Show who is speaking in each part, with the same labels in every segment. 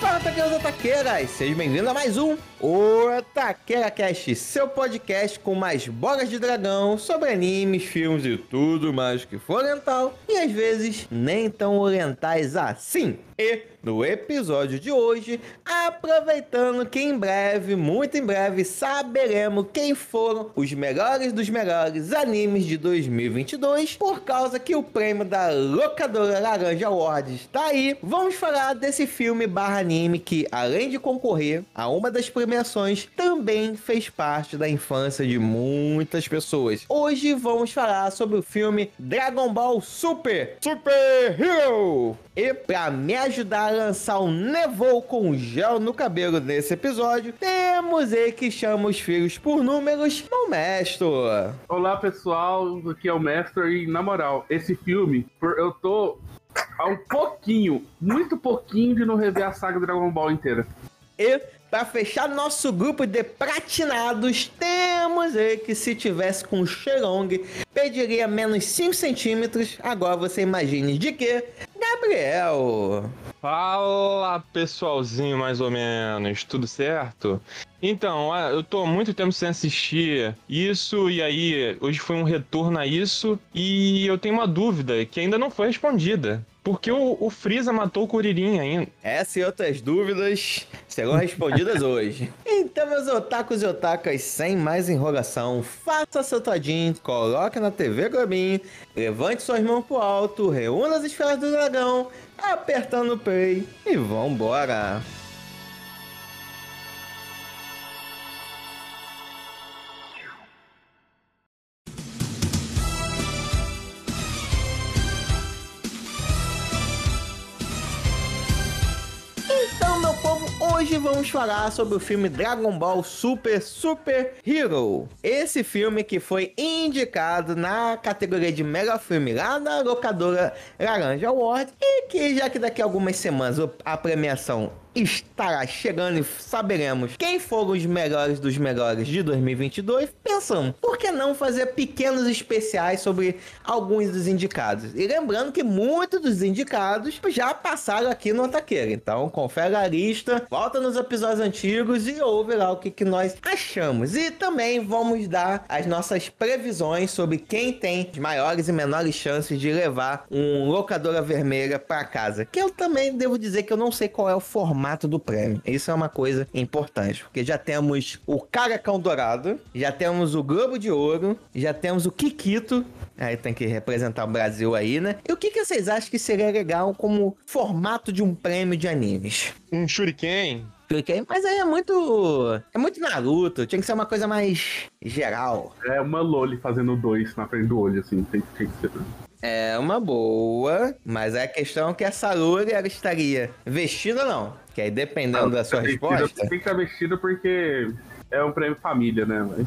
Speaker 1: Fala, taqueiros taqueiras! Sejam bem-vindos a mais um O Taqueira Cast, seu podcast com mais bolas de dragão sobre animes, filmes e tudo mais que for oriental e às vezes nem tão orientais assim. E no episódio de hoje, aproveitando que em breve, muito em breve, saberemos quem foram os melhores dos melhores animes de 2022, por causa que o prêmio da locadora Laranja Awards está aí, vamos falar desse filme barra anime que, além de concorrer a uma das premiações, também fez parte da infância de muitas pessoas. Hoje vamos falar sobre o filme Dragon Ball Super Super Hero. E para me ajudar a lançar um nevou com gel no cabelo nesse episódio, temos ele que chama os filhos por números, o mestre.
Speaker 2: Olá pessoal, aqui é o Mestre e na moral, esse filme, eu tô há um pouquinho, muito pouquinho de não rever a saga Dragon Ball inteira.
Speaker 1: E para fechar nosso grupo de platinados, temos ele que se tivesse com o Xerong, pediria menos 5 centímetros. Agora você imagine de que? Gabriel.
Speaker 3: Fala pessoalzinho, mais ou menos, tudo certo? Então, ah, eu tô há muito tempo sem assistir isso, e aí hoje foi um retorno a isso, e eu tenho uma dúvida que ainda não foi respondida. Por que o, o Freeza matou o Kuririn ainda?
Speaker 1: Essa e outras dúvidas serão respondidas hoje. Então, meus otakus e otakas, sem mais enrolação, faça seu todinho, coloque na TV Globinho, levante suas mãos pro alto, reúna as esferas do dragão, apertando o play e vambora! Então, hoje vamos falar sobre o filme Dragon Ball Super Super Hero. Esse filme que foi indicado na categoria de melhor filme lá na locadora Laranja Award e que já que daqui a algumas semanas a premiação estará chegando e saberemos quem foram os melhores dos melhores de 2022, pensamos, por que não fazer pequenos especiais sobre alguns dos indicados? E lembrando que muitos dos indicados já passaram aqui no Taqueira, então confere a lista, volta nos episódios antigos e ouve lá o que, que nós achamos. E também vamos dar as nossas previsões sobre quem tem as maiores e menores chances de levar um locadora vermelha para casa. Que eu também devo dizer que eu não sei qual é o formato do prêmio. Isso é uma coisa importante, porque já temos o Caracão Dourado, já temos o Globo de Ouro, já temos o Kikito. Aí tem que representar o Brasil aí, né? E o que, que vocês acham que seria legal como formato de um prêmio de animes?
Speaker 3: Um Shuriken?
Speaker 1: Porque, mas aí é muito. É muito Naruto. Tinha que ser uma coisa mais geral.
Speaker 2: É uma Loli fazendo dois na frente do olho, assim, tem, tem que ser.
Speaker 1: É uma boa, mas é a questão que a Saluri ela estaria vestida ou não? Que aí dependendo da sua
Speaker 2: Tem que-
Speaker 1: resposta.
Speaker 2: Tem que estar vestido porque é um prêmio família, né? Mas...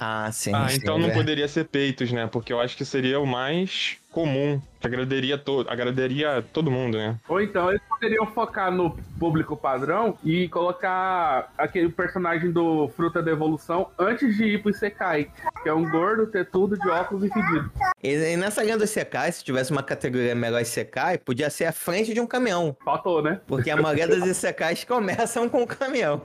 Speaker 1: Ah, sim.
Speaker 3: Ah,
Speaker 1: sim,
Speaker 3: então não
Speaker 1: é.
Speaker 3: poderia ser peitos, né? Porque eu acho que seria o mais comum, que agradaria, to agradaria todo mundo, né?
Speaker 2: Ou então eles poderiam focar no público padrão e colocar aquele personagem do Fruta da Evolução antes de ir pro Isekai, que é um gordo, tetudo, de óculos e fedido.
Speaker 1: E, nessa linha do Sekai, se tivesse uma categoria melhor Sekai, podia ser a frente de um caminhão.
Speaker 2: Faltou, né?
Speaker 1: Porque a maioria dos Isekais começam com um caminhão.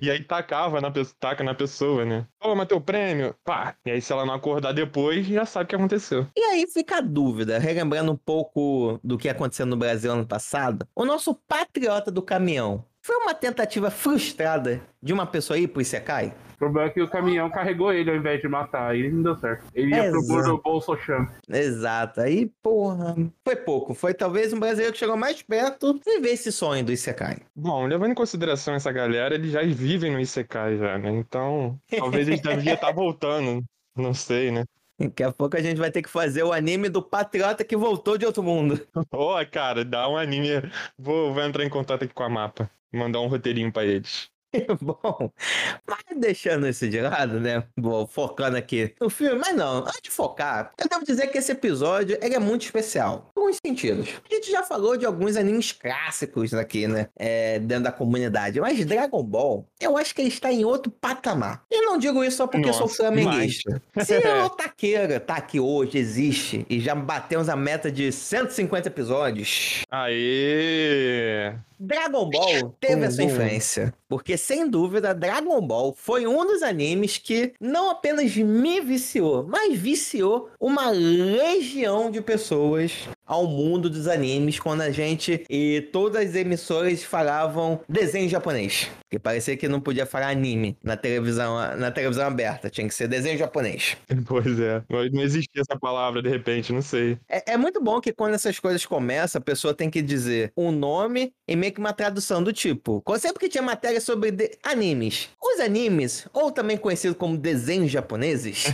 Speaker 3: E aí tacava na, pe- taca na pessoa, né? Toma teu prêmio! Pá! E aí se ela não acordar depois, já sabe o que aconteceu.
Speaker 1: E aí fica a dúvida, relembrando um pouco do que aconteceu no Brasil ano passado, o nosso patriota do caminhão foi uma tentativa frustrada de uma pessoa ir pro Isekai?
Speaker 2: O problema é que o caminhão carregou ele ao invés de matar, aí não deu certo. Ele ia pro
Speaker 1: Exato.
Speaker 2: gordo Bolso Chan.
Speaker 1: Exato, aí, porra, foi pouco. Foi talvez um brasileiro que chegou mais perto de ver esse sonho do Isekai.
Speaker 3: Bom, levando em consideração essa galera, eles já vivem no Isekai já, né? Então, talvez eles deviam estar voltando. Não sei, né?
Speaker 1: Daqui a pouco a gente vai ter que fazer o anime do patriota que voltou de outro mundo.
Speaker 3: Ô, cara, dá um anime. Vou, vou entrar em contato aqui com a mapa. Mandar um roteirinho pra eles.
Speaker 1: Bom, mas deixando isso de lado, né? Bom, focando aqui no filme, mas não, antes de focar, eu devo dizer que esse episódio é muito especial. Em alguns sentidos. A gente já falou de alguns animes clássicos aqui, né? É, dentro da comunidade. Mas Dragon Ball, eu acho que ele está em outro patamar. E não digo isso só porque eu sou
Speaker 3: Nossa,
Speaker 1: flamenguista. Se o Taqueira tá aqui hoje, existe, e já batemos a meta de 150 episódios,
Speaker 3: Aê!
Speaker 1: Dragon Ball teve a sua
Speaker 3: Bom, bom.
Speaker 1: influência. Porque, sem dúvida, Dragon Ball foi um dos animes que não apenas me viciou, mas viciou uma legião de pessoas ao mundo dos animes quando a gente e todas as emissoras falavam desenho japonês. Porque parecia que não podia falar anime na televisão, na televisão aberta, tinha que ser desenho japonês.
Speaker 3: Pois é. Não existia essa palavra de repente, não sei.
Speaker 1: É, é muito bom que quando essas coisas começam, a pessoa tem que dizer um nome e meio que uma tradução do tipo. Sempre que tinha matéria sobre de- animes, os animes, ou também conhecido como desenhos japoneses,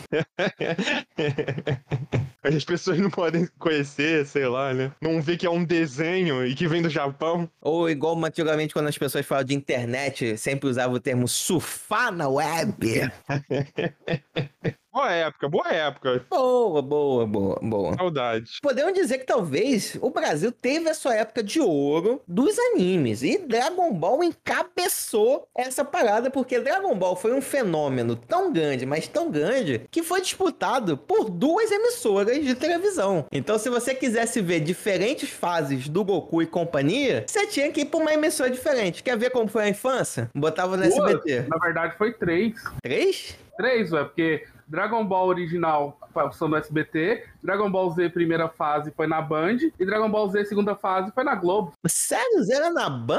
Speaker 3: As pessoas não podem conhecer, sei lá, né? Não vê que é um desenho e que vem do Japão.
Speaker 1: ou igual antigamente quando as pessoas falam de internet, sempre usava o termo surfar na web.
Speaker 3: Boa época, boa época.
Speaker 1: Boa, boa, boa, boa.
Speaker 3: Saudades.
Speaker 1: Podemos dizer que talvez o Brasil teve a sua época de ouro dos animes. E Dragon Ball encabeçou essa parada, porque Dragon Ball foi um fenômeno tão grande, mas tão grande, que foi disputado por duas emissoras de televisão. Então, se você quisesse ver diferentes fases do Goku e companhia, você tinha que ir pra uma emissora diferente. Quer ver como foi a infância? Botava no
Speaker 2: Duas?
Speaker 1: SBT.
Speaker 2: Na verdade, foi três.
Speaker 1: Três?
Speaker 2: Três, ué, porque Dragon Ball original passou no SBT, Dragon Ball Z primeira fase foi na Band e Dragon Ball Z segunda fase foi na Globo.
Speaker 1: Sério? Era na Band?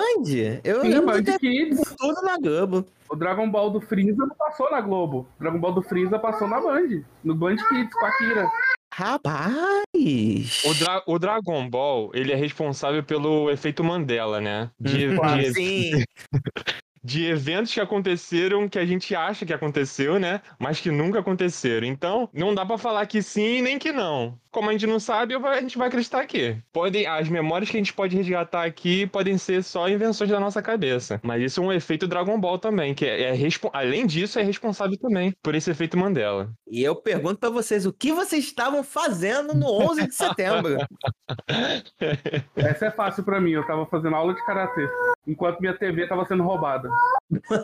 Speaker 1: Eu
Speaker 2: Sim, Band Kids.
Speaker 1: tudo na Globo.
Speaker 2: O Dragon Ball do Freeza não passou na Globo. O Dragon Ball do Freeza passou na Band. No Band Kids, com a Kira.
Speaker 1: Rapaz!
Speaker 3: O, Dra- o Dragon Ball, ele é responsável pelo efeito Mandela, né? De, de-
Speaker 1: Sim.
Speaker 3: de eventos que aconteceram que a gente acha que aconteceu, né? Mas que nunca aconteceram. Então, não dá pra falar que sim nem que não. Como a gente não sabe, a gente vai acreditar aqui. Podem, as memórias que a gente pode resgatar aqui podem ser só invenções da nossa cabeça. Mas isso é um efeito Dragon Ball também, que é, é além disso é responsável também por esse efeito Mandela.
Speaker 1: E eu pergunto pra vocês, o que vocês estavam fazendo no 11 de setembro?
Speaker 2: Essa é fácil pra mim. Eu tava fazendo aula de karatê. Enquanto minha TV tava sendo roubada.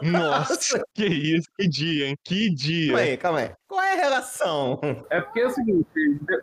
Speaker 3: Nossa, que isso, que dia, hein? Que dia.
Speaker 1: Calma aí, calma aí. Qual é a relação?
Speaker 2: É porque é o seguinte,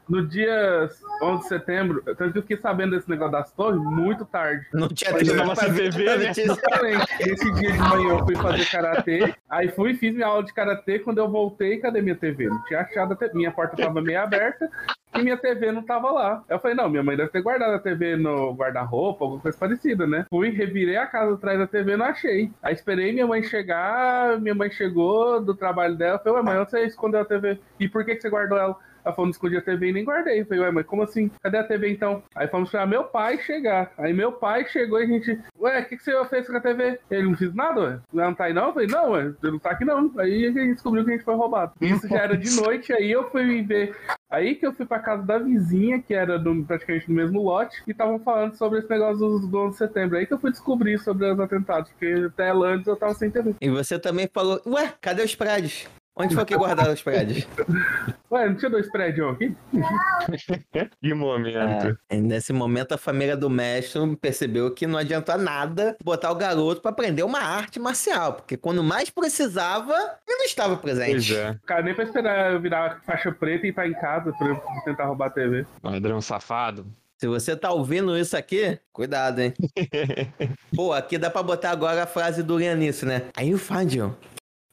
Speaker 2: no dia 11 de setembro, tanto que eu fiquei sabendo desse negócio das torres muito tarde.
Speaker 1: Não tinha tempo pra ver
Speaker 3: TV, né?
Speaker 1: notícia.
Speaker 2: Exatamente. Esse dia de manhã eu fui fazer karatê, aí fui e fiz minha aula de karatê. Quando eu voltei, cadê minha TV? Não tinha achado a TV. Minha porta tava meio aberta e minha TV não tava lá. Eu falei, não, minha mãe deve ter guardado a TV no guarda-roupa, alguma coisa parecida, né? Fui, revirei a casa atrás da TV não achei. Aí esperei minha mãe chegar, minha mãe chegou do trabalho dela, falei, ué, mãe, onde você escondeu a TV? E por que, que você guardou ela? Ela falou, não escondi a TV e nem guardei. Eu falei, ué, mas como assim? Cadê a TV então? Aí fomos esperar meu pai chegar. Aí meu pai chegou e a gente, ué, o que, que você fez com a TV? Ele não fez nada, ué? Ela não tá aí não? Eu falei, não, ué, não tá aqui não. Aí a gente descobriu que a gente foi roubado. Isso já era de noite, aí eu fui ver. Aí que eu fui pra casa da vizinha, que era do, praticamente no mesmo lote, e estavam falando sobre esse negócio dos do 11 de setembro. Aí que eu fui descobrir sobre os atentados, porque até antes eu tava sem TV.
Speaker 1: E você também falou, ué, cadê os prédios? Onde foi que guardaram os prédios?
Speaker 2: Ué, não tinha dois prédios aqui?
Speaker 3: Que momento.
Speaker 1: E nesse momento, a família do mestre percebeu que não adianta nada botar o garoto pra aprender uma arte marcial, porque quando mais precisava, ele não estava
Speaker 3: Pois
Speaker 1: presente.
Speaker 3: é.
Speaker 2: Cara, nem pra esperar eu virar faixa preta e ir pra em casa pra eu tentar roubar a TV.
Speaker 3: Ladrão safado.
Speaker 1: Se você tá ouvindo isso aqui, cuidado, hein? Pô, aqui dá pra botar agora a frase do Lianice, né? Aí find you.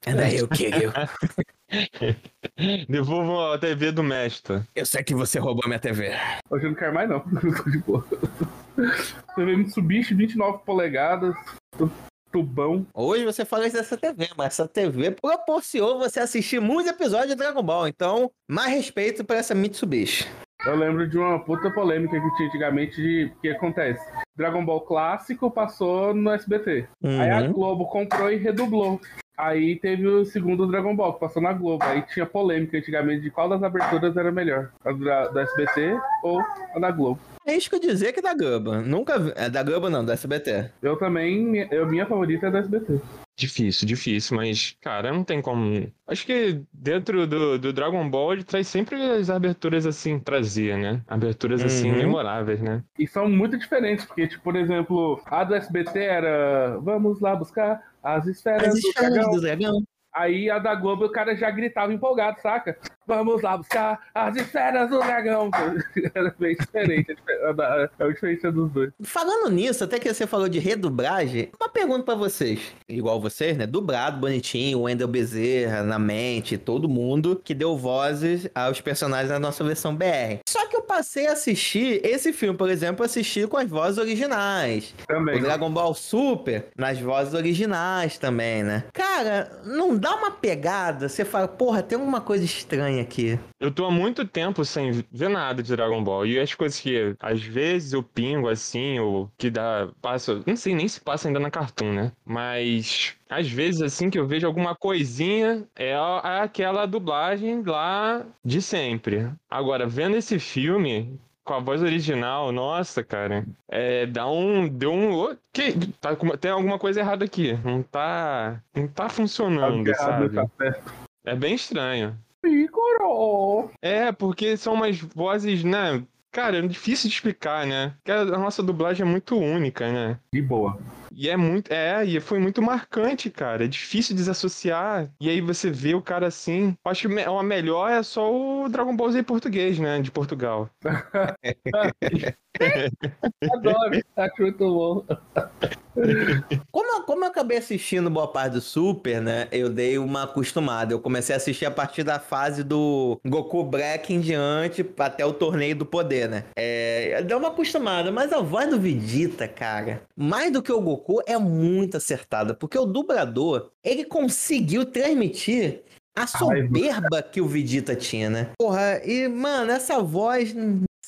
Speaker 1: And will kill you.
Speaker 3: Devolvam a TV do mestre.
Speaker 1: Eu sei que você roubou minha TV.
Speaker 2: Hoje eu não quero mais, não. Tô de boa. TV Mitsubishi, 29 polegadas, tu- tubão.
Speaker 1: Hoje você fala isso dessa TV, mas essa TV proporcionou você assistir muitos episódios de Dragon Ball. Então, mais respeito pra essa Mitsubishi.
Speaker 2: Eu lembro de uma puta polêmica que tinha antigamente de o que acontece. Dragon Ball clássico passou no SBT. Aí a
Speaker 1: Uhum.
Speaker 2: Globo comprou e redublou. Aí teve o segundo Dragon Ball, que passou na Globo. Aí tinha polêmica antigamente de qual das aberturas era melhor. A da, da SBT ou a da Globo.
Speaker 1: arrisco dizer que é da Globo. Nunca vi. É da Globo não, da SBT.
Speaker 2: Eu também, eu, minha favorita é da SBT.
Speaker 3: Difícil, difícil, mas, cara, não tem como. Acho que dentro do, do Dragon Ball ele traz sempre as aberturas assim, trazia, né? Aberturas assim,
Speaker 1: Uhum.
Speaker 3: memoráveis, né?
Speaker 2: E são muito diferentes, porque, tipo, por exemplo, a do SBT era Vamos lá buscar as esferas
Speaker 1: As
Speaker 2: do
Speaker 1: esferas
Speaker 2: dragão.
Speaker 1: do dragão.
Speaker 2: Aí a da Globo o cara já gritava empolgado, saca? Vamos lá buscar as esferas do dragão. Era bem diferente. É a diferença dos dois.
Speaker 1: Falando nisso, até que você falou de redublagem, uma pergunta pra vocês. Igual vocês, né? Dublado, bonitinho, o Wendel Bezerra, na mente, todo mundo que deu vozes aos personagens da nossa versão BR. Só que eu passei a assistir esse filme, por exemplo, assisti com as vozes originais. O
Speaker 2: Também.
Speaker 1: Dragon Ball Super nas vozes originais também, né? Cara, não dá uma pegada, você fala, porra, tem alguma coisa estranha aqui.
Speaker 3: Eu tô há muito tempo sem ver nada de Dragon Ball. E as coisas que às vezes eu pingo assim, ou que dá. Passa. Não sei nem se passa ainda na Cartoon, né? Mas. Às vezes, assim, que eu vejo alguma coisinha, é aquela dublagem lá de sempre. Agora, vendo esse filme, com a voz original, nossa, cara, é, dá um, deu um, que, tá, tem alguma coisa errada aqui, não tá, não tá funcionando,
Speaker 2: Tá errado,
Speaker 3: sabe?
Speaker 2: tá certo.
Speaker 3: É bem estranho. É, porque são umas vozes, né? Cara, é difícil de explicar, né? Porque a nossa dublagem é muito única, né?
Speaker 2: De boa.
Speaker 3: E é muito. É, e foi muito marcante, cara. É difícil desassociar. E aí você vê o cara assim. Acho que me- a melhor é só o Dragon Ball Z em português, né? De Portugal.
Speaker 2: Adoro. Acho muito bom.
Speaker 1: Como eu, como eu acabei assistindo boa parte do Super, né? Eu dei uma acostumada. Eu comecei a assistir a partir da fase do Goku Black em diante, até o torneio do poder, né? É, deu uma acostumada, mas a voz do Vegeta, cara, mais do que o Goku, é muito acertada. Porque o dublador, ele conseguiu transmitir a soberba que o Vegeta tinha, né? Porra, e, mano, essa voz.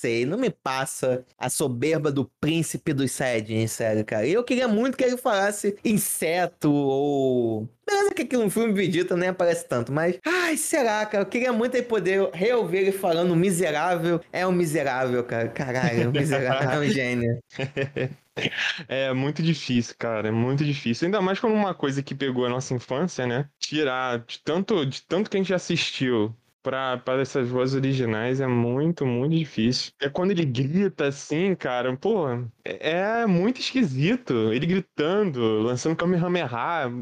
Speaker 1: Não sei, não me passa a soberba do príncipe dos Saiyajins, sério, cara. E eu queria muito que ele falasse inseto ou. Beleza que aqui no filme Vegeta nem aparece tanto, mas. Ai, será, cara? Eu queria muito ele poder reouvir ele falando miserável. É um miserável, cara. Caralho, o miserável é um gênio.
Speaker 3: É muito difícil, cara. É muito difícil. Ainda mais quando uma coisa que pegou a nossa infância, né? Tirar de tanto, de tanto que a gente assistiu pra essas vozes originais é muito, muito difícil. É quando ele grita assim, cara, pô, é, é muito esquisito. Ele gritando, lançando Kamehameha.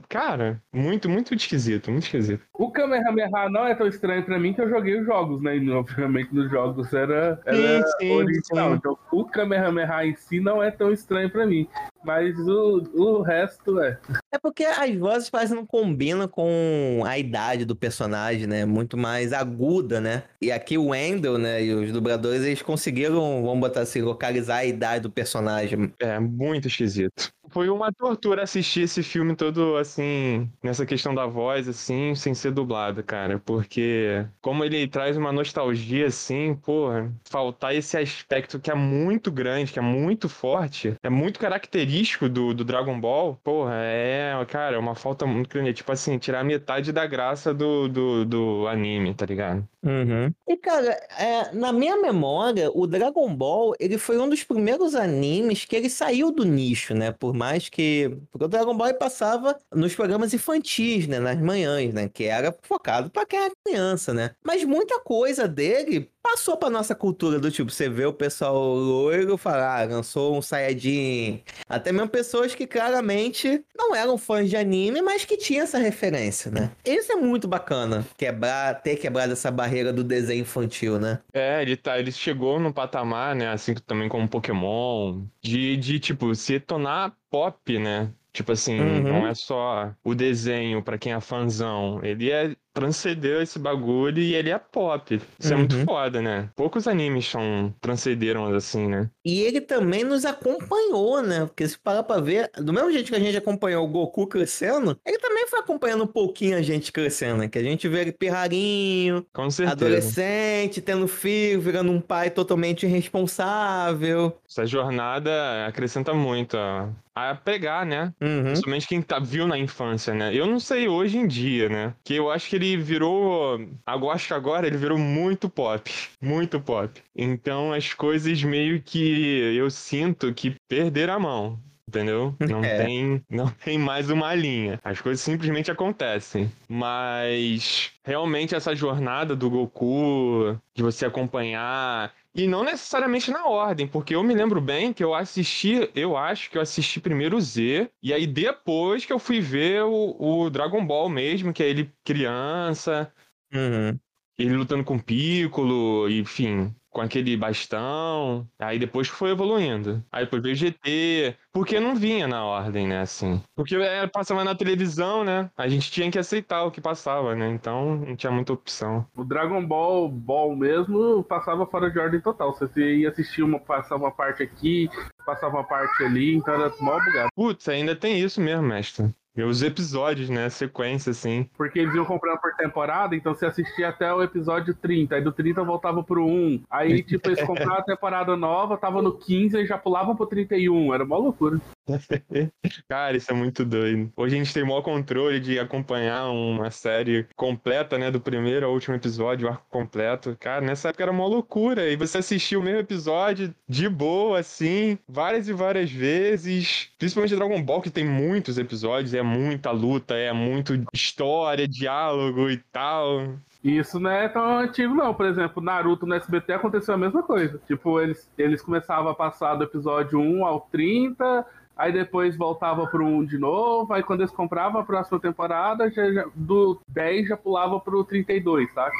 Speaker 3: Cara, muito, muito esquisito, muito esquisito.
Speaker 2: O Kamehameha não é tão estranho pra mim que eu joguei os jogos, né? E obviamente nos jogos era, era
Speaker 3: Sim, sim,
Speaker 2: original.
Speaker 3: sim.
Speaker 2: Então o Kamehameha em si não é tão estranho pra mim. Mas o, o resto é.
Speaker 1: É porque as vozes quase não combinam com a idade do personagem, né? Muito mais aguda, né? E aqui o Wendell, né? E os dubladores, eles conseguiram, vamos botar assim, localizar a idade do personagem.
Speaker 3: É muito esquisito. Foi uma tortura assistir esse filme todo, assim, nessa questão da voz, assim, sem ser dublado, cara. Porque, como ele traz uma nostalgia, assim, porra, faltar esse aspecto que é muito grande, que é muito forte, é muito característico do, do Dragon Ball, porra, é, cara, é uma falta muito grande. É tipo assim, tirar metade da graça do, do, do anime, tá ligado?
Speaker 1: Uhum. E, cara, é, na minha memória, o Dragon Ball, ele foi um dos primeiros animes que ele saiu do nicho, né? Por mais que... Porque o Dragon Ball passava nos programas infantis, né? Nas manhãs, né? Que era focado pra quem era criança, né? Mas muita coisa dele passou pra nossa cultura do tipo, você vê o pessoal loiro falar, ah, lançou um Saiyajin. Até mesmo pessoas que claramente não eram fãs de anime, mas que tinham essa referência, né? Isso é muito bacana, quebrar, ter quebrado essa barreira do desenho infantil, né?
Speaker 3: É, ele, tá, ele chegou num patamar, né, assim também como Pokémon, de, de tipo, se tornar pop, né? Tipo assim,
Speaker 1: Uhum.
Speaker 3: não é só o desenho pra quem é fãzão. Ele é transcendeu esse bagulho e ele é pop. Isso é muito
Speaker 1: Uhum.
Speaker 3: foda, né? Poucos animes são transcenderam assim, né?
Speaker 1: E ele também nos acompanhou, né? Porque se parar pra ver, do mesmo jeito que a gente acompanhou o Goku crescendo, ele também foi acompanhando um pouquinho a gente crescendo, né? Que a gente vê ele pirrarinho,
Speaker 3: Com certeza.
Speaker 1: adolescente, tendo filho, virando um pai totalmente irresponsável.
Speaker 3: Essa jornada acrescenta muito a, a pegar, né?
Speaker 1: Uhum.
Speaker 3: Principalmente quem tá, viu na infância, né? Eu não sei hoje em dia, né? Que eu acho que ele virou. Agora, acho que agora ele virou muito pop. Muito pop. Então as coisas meio que eu sinto que perderam a mão. Entendeu? Não,
Speaker 1: É.
Speaker 3: tem, não tem mais uma linha. As coisas simplesmente acontecem. Mas realmente essa jornada do Goku, de você acompanhar. E não necessariamente na ordem, porque eu me lembro bem que eu assisti, eu acho que eu assisti primeiro o Z, e aí depois que eu fui ver o, o Dragon Ball mesmo, que é ele criança,
Speaker 1: Uhum.
Speaker 3: ele lutando com o Piccolo, enfim, com aquele bastão. Aí depois foi evoluindo. Aí depois veio GT, porque não vinha na ordem, né, assim. Porque é, passava na televisão, né? A gente tinha que aceitar o que passava, né? Então não tinha muita opção.
Speaker 2: O Dragon Ball Ball mesmo passava fora de ordem total. Você ia assistir uma, passava uma parte aqui, passava uma parte ali, então era mó bugado.
Speaker 3: Putz, ainda tem isso mesmo, mestre. E os episódios, né? Sequência, assim.
Speaker 2: Porque eles iam comprando por temporada, então você assistia até o episódio 30, aí do 30 voltava pro 1. Aí, tipo, eles compravam a temporada nova, tava no 15 e já pulavam pro 31. Era uma loucura.
Speaker 3: Cara, isso é muito doido. Hoje a gente tem o maior controle de acompanhar uma série completa, né? Do primeiro ao último episódio, o arco completo. Cara, nessa época era uma loucura. E você assistia o mesmo episódio de boa, assim, várias e várias vezes. Principalmente Dragon Ball, que tem muitos episódios, é muita luta, é muito história, diálogo e tal.
Speaker 2: Isso não é tão antigo, não. Por exemplo, Naruto no SBT aconteceu a mesma coisa. Tipo, eles, eles começavam a passar do episódio 1 ao 30, aí depois voltava pro 1 de novo, aí quando eles compravam a próxima temporada, já, já- do 10 já pulava pro 32, saca?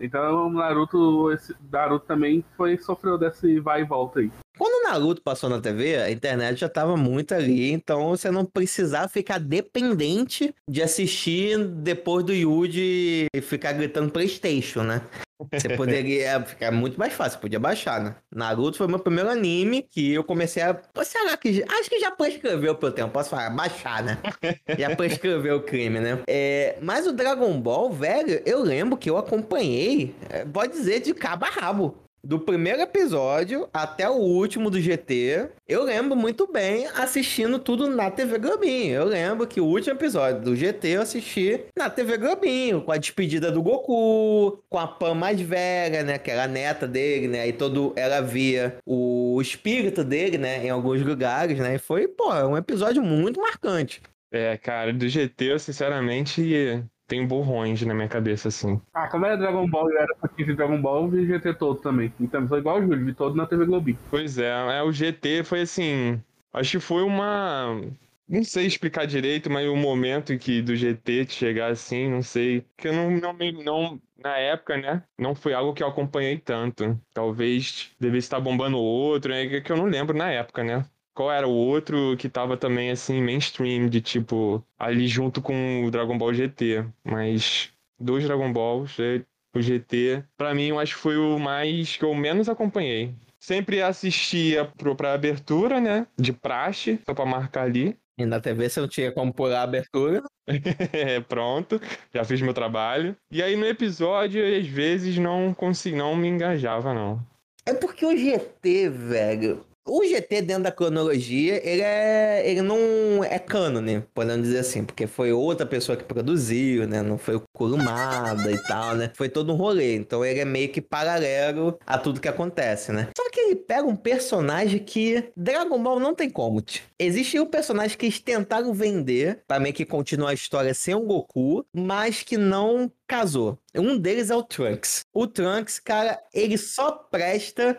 Speaker 2: Então, Naruto, esse, Naruto também foi, sofreu desse vai e volta aí.
Speaker 1: Naruto passou na TV, a internet já tava muito ali, então você não precisava ficar dependente de assistir depois do Yuji ficar gritando Playstation, né? Você poderia ficar muito mais fácil, podia baixar, né? Naruto foi meu primeiro anime que eu comecei a. Será que. Acho que já prescreveu pelo tempo, posso falar, baixar, né? Já prescreveu o crime, né? É, mas o Dragon Ball, velho, eu lembro que eu acompanhei, é, pode dizer, de cabo a rabo. Do primeiro episódio até o último do GT, eu lembro muito bem assistindo tudo na TV Globinho. Eu lembro que o último episódio do GT eu assisti na TV Globinho, com a despedida do Goku, com a Pan mais velha, né, que era a neta dele, né, e todo ela via o espírito dele, né, em alguns lugares, né, e foi, pô, um episódio muito marcante.
Speaker 3: É, cara, do GT, eu sinceramente tenho borrões na minha cabeça, assim.
Speaker 2: Ah, como era Dragon Ball e eu era fã de Dragon Ball, eu vi GT todo também. Então, foi igual o Júlio, vi todo na TV Globinho.
Speaker 3: Pois é, é, o GT foi assim. Acho que foi uma. Não sei explicar direito, mas o momento em que do GT chegar assim, não sei. Que eu não, não, não. Na época, né? Não foi algo que eu acompanhei tanto. Talvez devesse estar bombando outro, né? Que eu não lembro na época, né? Qual era o outro que tava também, assim, mainstream, de tipo, ali junto com o Dragon Ball GT. Mas dois Dragon Balls, o GT, pra mim, eu acho que foi o mais que eu menos acompanhei. Sempre assistia pro, pra abertura, né? De praxe, só pra marcar ali.
Speaker 1: E na TV você não tinha como pular a abertura.
Speaker 3: É, Pronto, já fiz meu trabalho. E aí no episódio, às vezes, não consegui, não me engajava, não.
Speaker 1: É porque o GT, velho. O GT dentro da cronologia, ele é. Ele não é cânone, podemos dizer assim, porque foi outra pessoa que produziu, né? Não foi o Kurumada e tal, né? Foi todo um rolê. Então ele é meio que paralelo a tudo que acontece, né? Só que ele pega um personagem que Dragon Ball não tem como. Existe um personagem que eles tentaram vender pra meio que continuar a história sem o Goku, mas que não casou. Um deles é o Trunks. O Trunks, cara, ele só presta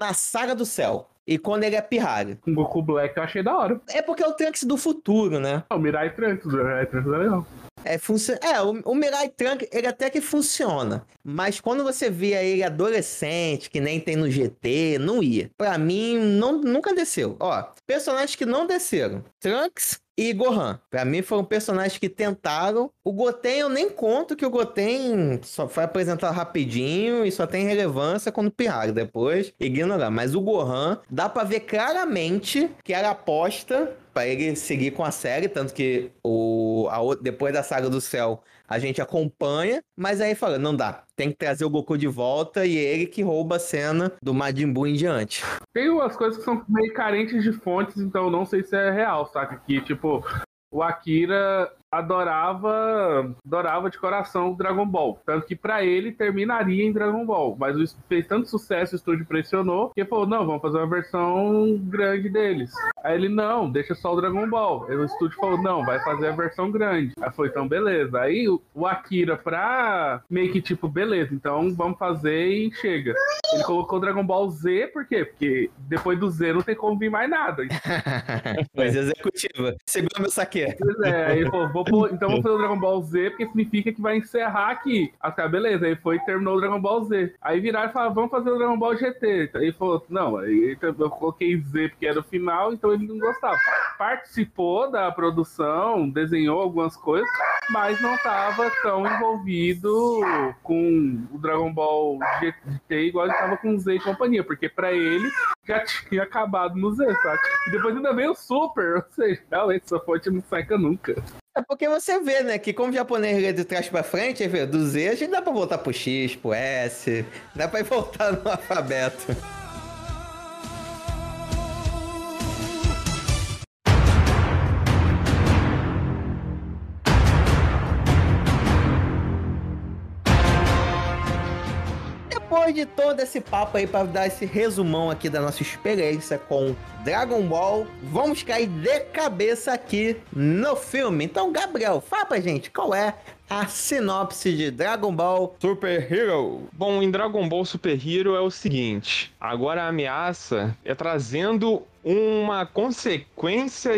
Speaker 1: na saga do céu. E quando ele é pirralho.
Speaker 2: Com Goku Black eu achei da hora.
Speaker 1: É porque é o Trunks do futuro, né?
Speaker 2: Ah, O Mirai Trunks, o Mirai Trunks é legal.
Speaker 1: É, funci... é o, o Mirai Trunks, ele até que funciona. Mas quando você via ele adolescente, que nem tem no GT, não ia. Pra mim, não, nunca desceu. Ó, personagens que não desceram. Trunks e Gohan. Pra mim foram personagens que tentaram. O Goten eu nem conto que o Goten só foi apresentado rapidinho e só tem relevância quando pirraram. Depois, ignorar. Mas o Gohan, dá pra ver claramente que era aposta pra ele seguir com a série, tanto que o, a, depois da saga do céu a gente acompanha, mas aí fala, não dá, tem que trazer o Goku de volta e ele que rouba a cena do Majin Buu em diante.
Speaker 2: Tem umas coisas que são meio carentes de fontes, então não sei se é real, saca? Que, tipo, o Akira adorava adorava de coração o Dragon Ball. Tanto que pra ele terminaria em Dragon Ball. Mas fez tanto sucesso, o estúdio pressionou, que falou, não, vamos fazer uma versão grande deles. Aí ele, não, deixa só o Dragon Ball. Aí o estúdio falou, não, vai fazer a versão grande. Aí foi, então beleza. Aí o, o Akira, pra meio que tipo, beleza, então vamos fazer e chega. Ele colocou Dragon Ball Z, por quê? Porque depois do Z não tem como vir mais nada.
Speaker 1: Coisa executiva. Segura meu saque.
Speaker 2: Pois é, aí ele falou, vou pôr- então vou fazer o Dragon Ball Z, porque significa que vai encerrar aqui. Aí, tá, beleza, aí foi e terminou o Dragon Ball Z. Aí viraram e falaram, vamos fazer o Dragon Ball GT. Aí ele falou, não, aí eu coloquei Z porque era o final, então ele não gostava. Participou da produção, desenhou algumas coisas, mas não estava tão envolvido com o Dragon Ball GT igual ele estava com Z e companhia, porque pra ele já tinha acabado no Z, sabe? E depois ainda veio o Super, ou seja, realmente essa fonte não seca nunca.
Speaker 1: É porque você vê, né, que como o japonês lê de trás pra frente, aí do Z a gente dá pra voltar pro X, pro S, dá pra ir voltar no alfabeto. Depois de todo esse papo aí pra dar esse resumão aqui da nossa experiência com Dragon Ball, vamos cair de cabeça aqui no filme. Então, Gabriel, fala pra gente qual é a sinopse de Dragon Ball Super Hero.
Speaker 3: Bom, em Dragon Ball Super Hero é o seguinte: agora a ameaça é trazendo uma consequência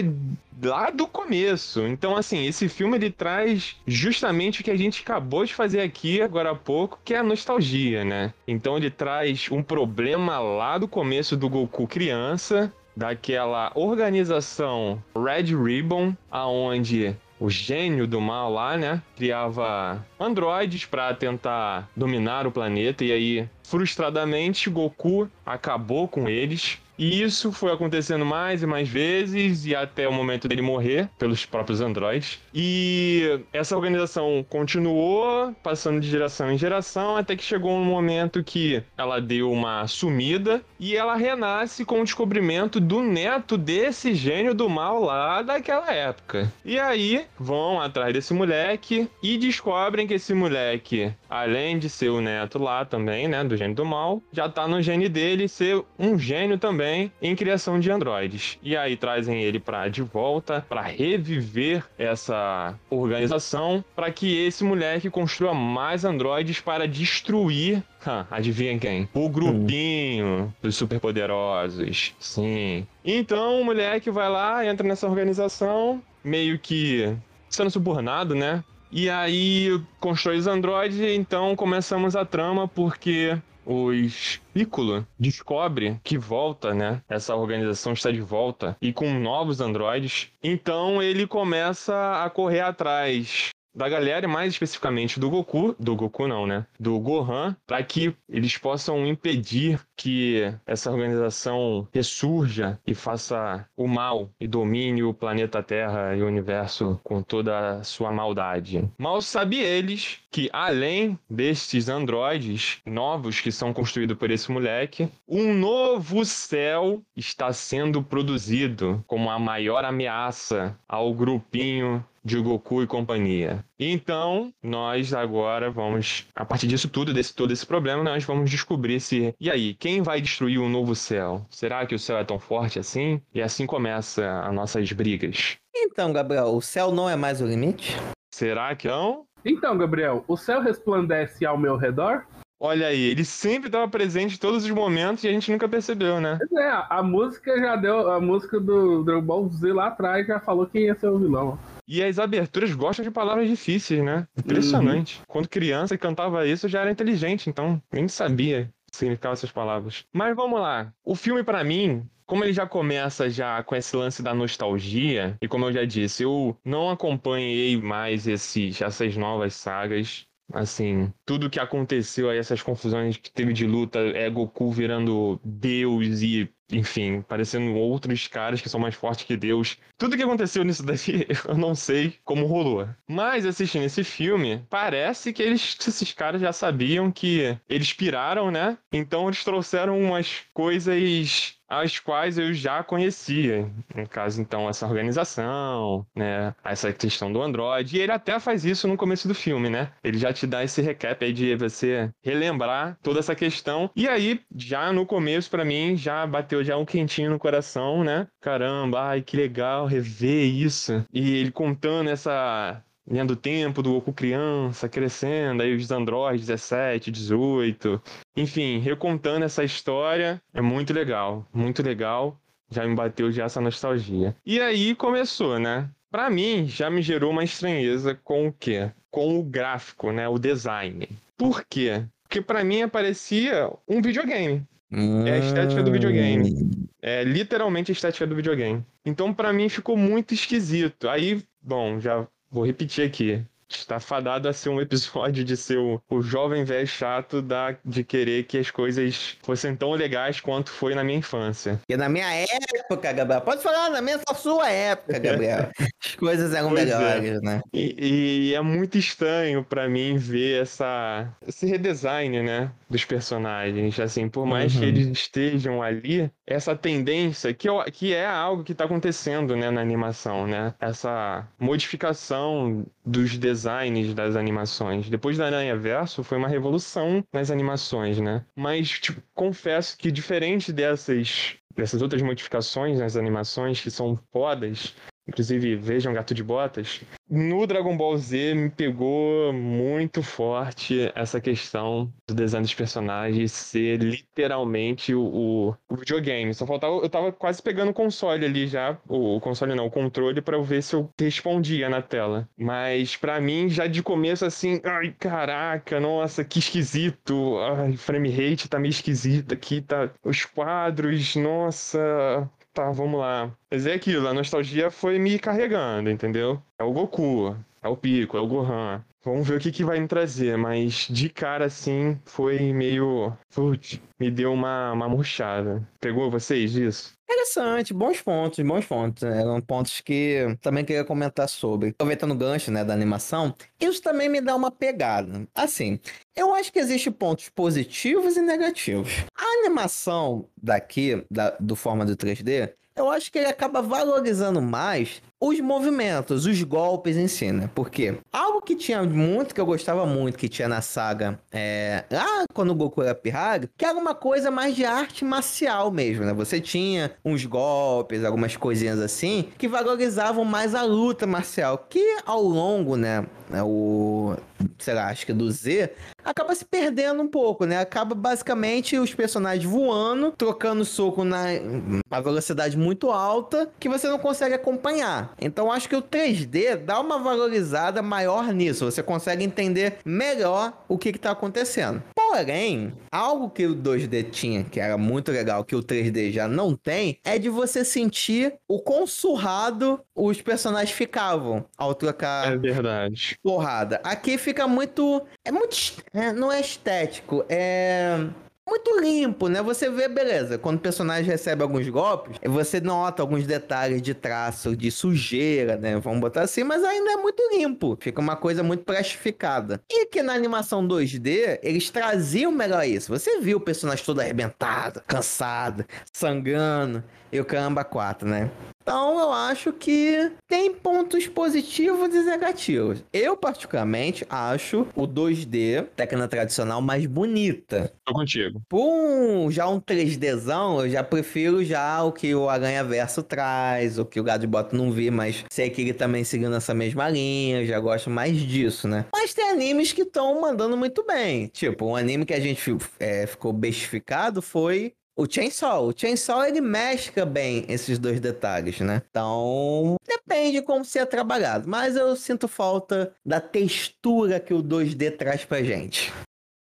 Speaker 3: lá do começo. Então, assim, esse filme ele traz justamente o que a gente acabou de fazer aqui agora há pouco, que é a nostalgia, né? Então ele traz um problema lá do começo do Goku criança, daquela organização Red Ribbon, aonde o gênio do mal lá, né, criava androides para tentar dominar o planeta e aí frustradamente Goku acabou com eles. E isso foi acontecendo mais e mais vezes e até o momento dele morrer pelos próprios androides. E essa organização continuou passando de geração em geração até que chegou um momento que ela deu uma sumida e ela renasce com o descobrimento do neto desse gênio do mal lá daquela época. E aí vão atrás desse moleque e descobrem que esse moleque, além de ser o neto lá também, né, do gênio do mal, já tá no gene dele ser um gênio também em criação de androides. E aí trazem ele para de volta para reviver essa organização para que esse moleque construa mais androides para destruir adivinha quem? O grupinho dos superpoderosos. Sim. Então o moleque vai lá, entra nessa organização, meio que sendo subornado, né? E aí constrói os androides, então começamos a trama porque os Piccolo descobre que volta, né? Essa organização está de volta e com novos androides. Então ele começa a correr atrás da galera, mais especificamente do Goku, do Goku não, né? Do Gohan, para que eles possam impedir que essa organização ressurja e faça o mal e domine o planeta Terra e o universo com toda a sua maldade. Mal sabe eles que além destes androides novos que são construídos por esse moleque, um novo céu está sendo produzido como a maior ameaça ao grupinho de Goku e companhia. Então, nós agora vamos, a partir disso tudo, desse todo esse problema, nós vamos descobrir se, e aí, quem vai destruir o novo céu? Será que o céu é tão forte assim? E assim começa as nossas brigas.
Speaker 1: Então, Gabriel, o céu não é mais o limite?
Speaker 3: Será que não?
Speaker 2: Então, Gabriel, o céu resplandece ao meu redor?
Speaker 3: Olha aí, ele sempre estava presente em todos os momentos e a gente nunca percebeu, né?
Speaker 2: Pois é, a música já deu. A música do Dragon Ball Z lá atrás já falou quem ia ser o vilão.
Speaker 3: E as aberturas gostam de palavras difíceis, né? Impressionante. Quando criança e cantava isso, eu já era inteligente, então nem sabia o que significavam essas palavras. Mas vamos lá. O filme, para mim, como ele já começa já com esse lance da nostalgia, e como eu já disse, eu não acompanhei mais esses, essas novas sagas. Assim, tudo que aconteceu aí, essas confusões que teve de luta, é Goku virando Deus e enfim, parecendo outros caras que são mais fortes que Deus. Tudo que aconteceu nisso daí, eu não sei como rolou. Mas assistindo esse filme, parece que eles, esses caras já sabiam que eles piraram, né? Então eles trouxeram umas coisas as quais eu já conhecia. No caso, então, essa organização, né? Essa questão do Android. E ele até faz isso no começo do filme, né? Ele já te dá esse recap aí de você relembrar toda essa questão. E aí, já no começo, para mim, já bateu já um quentinho no coração, né? Caramba, ai, que legal rever isso. E ele contando essa linha do tempo do Goku criança, crescendo, aí os androides 17, 18. Enfim, recontando essa história é muito legal, muito legal. Já me bateu já essa nostalgia. E aí começou, né? Para mim, já me gerou uma estranheza com o quê? Com o gráfico, né? O design. Por quê? Porque para mim aparecia um videogame. É a estética do videogame. Hum. É literalmente a estética do videogame. Então, para mim, ficou muito esquisito. Aí, bom, já Vou repetir aqui. Está fadado a ser um episódio de ser o, o jovem velho chato da, de querer que as coisas fossem tão legais quanto foi na minha infância.
Speaker 1: E na minha época, Gabriel. Pode falar na minha sua época, Gabriel. As coisas eram pois é. melhores, é. né?
Speaker 3: E, e, é muito estranho para mim ver essa, esse redesign, né? Dos personagens. Assim, por mais uhum. que eles estejam ali, essa tendência, que, que é algo que está acontecendo né, na animação, né? Essa modificação dos designs das animações. Depois da Aranha Verso, foi uma revolução nas animações, né? Mas, tipo, confesso que diferente dessas dessas outras modificações nas animações que são fodas, Inclusive, vejam Gato de Botas. No Dragon Ball Z me pegou muito forte essa questão do design dos personagens ser literalmente o, o videogame. Só faltava. Eu tava quase pegando o console ali já. O, o console não, o controle, para ver se eu respondia na tela. Mas para mim, já de começo, assim, ai, caraca, nossa, que esquisito. Ai, frame rate tá meio esquisito aqui, tá. Os quadros, nossa tá, vamos lá. Mas é aquilo, a nostalgia foi me carregando, entendeu? É o Goku, é o Pico, é o Gohan. Vamos ver o que, que vai me trazer, mas de cara assim foi meio. Putz, me deu uma, uma murchada. Pegou vocês isso?
Speaker 1: Interessante, bons pontos, bons pontos. Eram pontos que também queria comentar sobre. Aproveitando o gancho, né, da animação, isso também me dá uma pegada. Assim, eu acho que existem pontos positivos e negativos. A animação daqui, da, do forma do 3D, eu acho que ele acaba valorizando mais os movimentos, os golpes em si, né? Porque algo que tinha muito, que eu gostava muito, que tinha na saga, é... lá quando o Goku era pirralho, que era uma coisa mais de arte marcial mesmo, né? Você tinha uns golpes, algumas coisinhas assim, que valorizavam mais a luta marcial, que ao longo, né, o, sei lá, acho que do Z, acaba se perdendo um pouco, né? Acaba basicamente os personagens voando, trocando soco na uma velocidade muito alta que você não consegue acompanhar. Então acho que o 3D dá uma valorizada maior nisso. Você consegue entender melhor o que está acontecendo. Porém, algo que o 2D tinha, que era muito legal, que o 3D já não tem, é de você sentir o quão surrado os personagens ficavam ao trocar.
Speaker 3: É verdade.
Speaker 1: Porrada. Aqui fica muito. É muito. É, não é estético, é muito limpo, né? Você vê, beleza, quando o personagem recebe alguns golpes, você nota alguns detalhes de traço, de sujeira, né? Vamos botar assim, mas ainda é muito limpo. Fica uma coisa muito plastificada. E que na animação 2D, eles traziam melhor isso. Você viu o personagem todo arrebentado, cansado, sangrando e o caramba 4, né? Então eu acho que tem pontos positivos e negativos. Eu, particularmente, acho o 2D, técnica tradicional, mais bonita.
Speaker 3: Tô contigo.
Speaker 1: Por já um 3Dzão, eu já prefiro já o que o Aranha Verso traz, o que o Gado de Bota não vi, mas sei que ele também seguindo essa mesma linha, eu já gosto mais disso, né? Mas tem animes que estão mandando muito bem. Tipo, um anime que a gente é, ficou bestificado foi o Chainsaw. O Chainsaw, ele mescla bem esses dois detalhes, né? Então, depende como se é trabalhado. Mas eu sinto falta da textura que o 2D traz pra gente.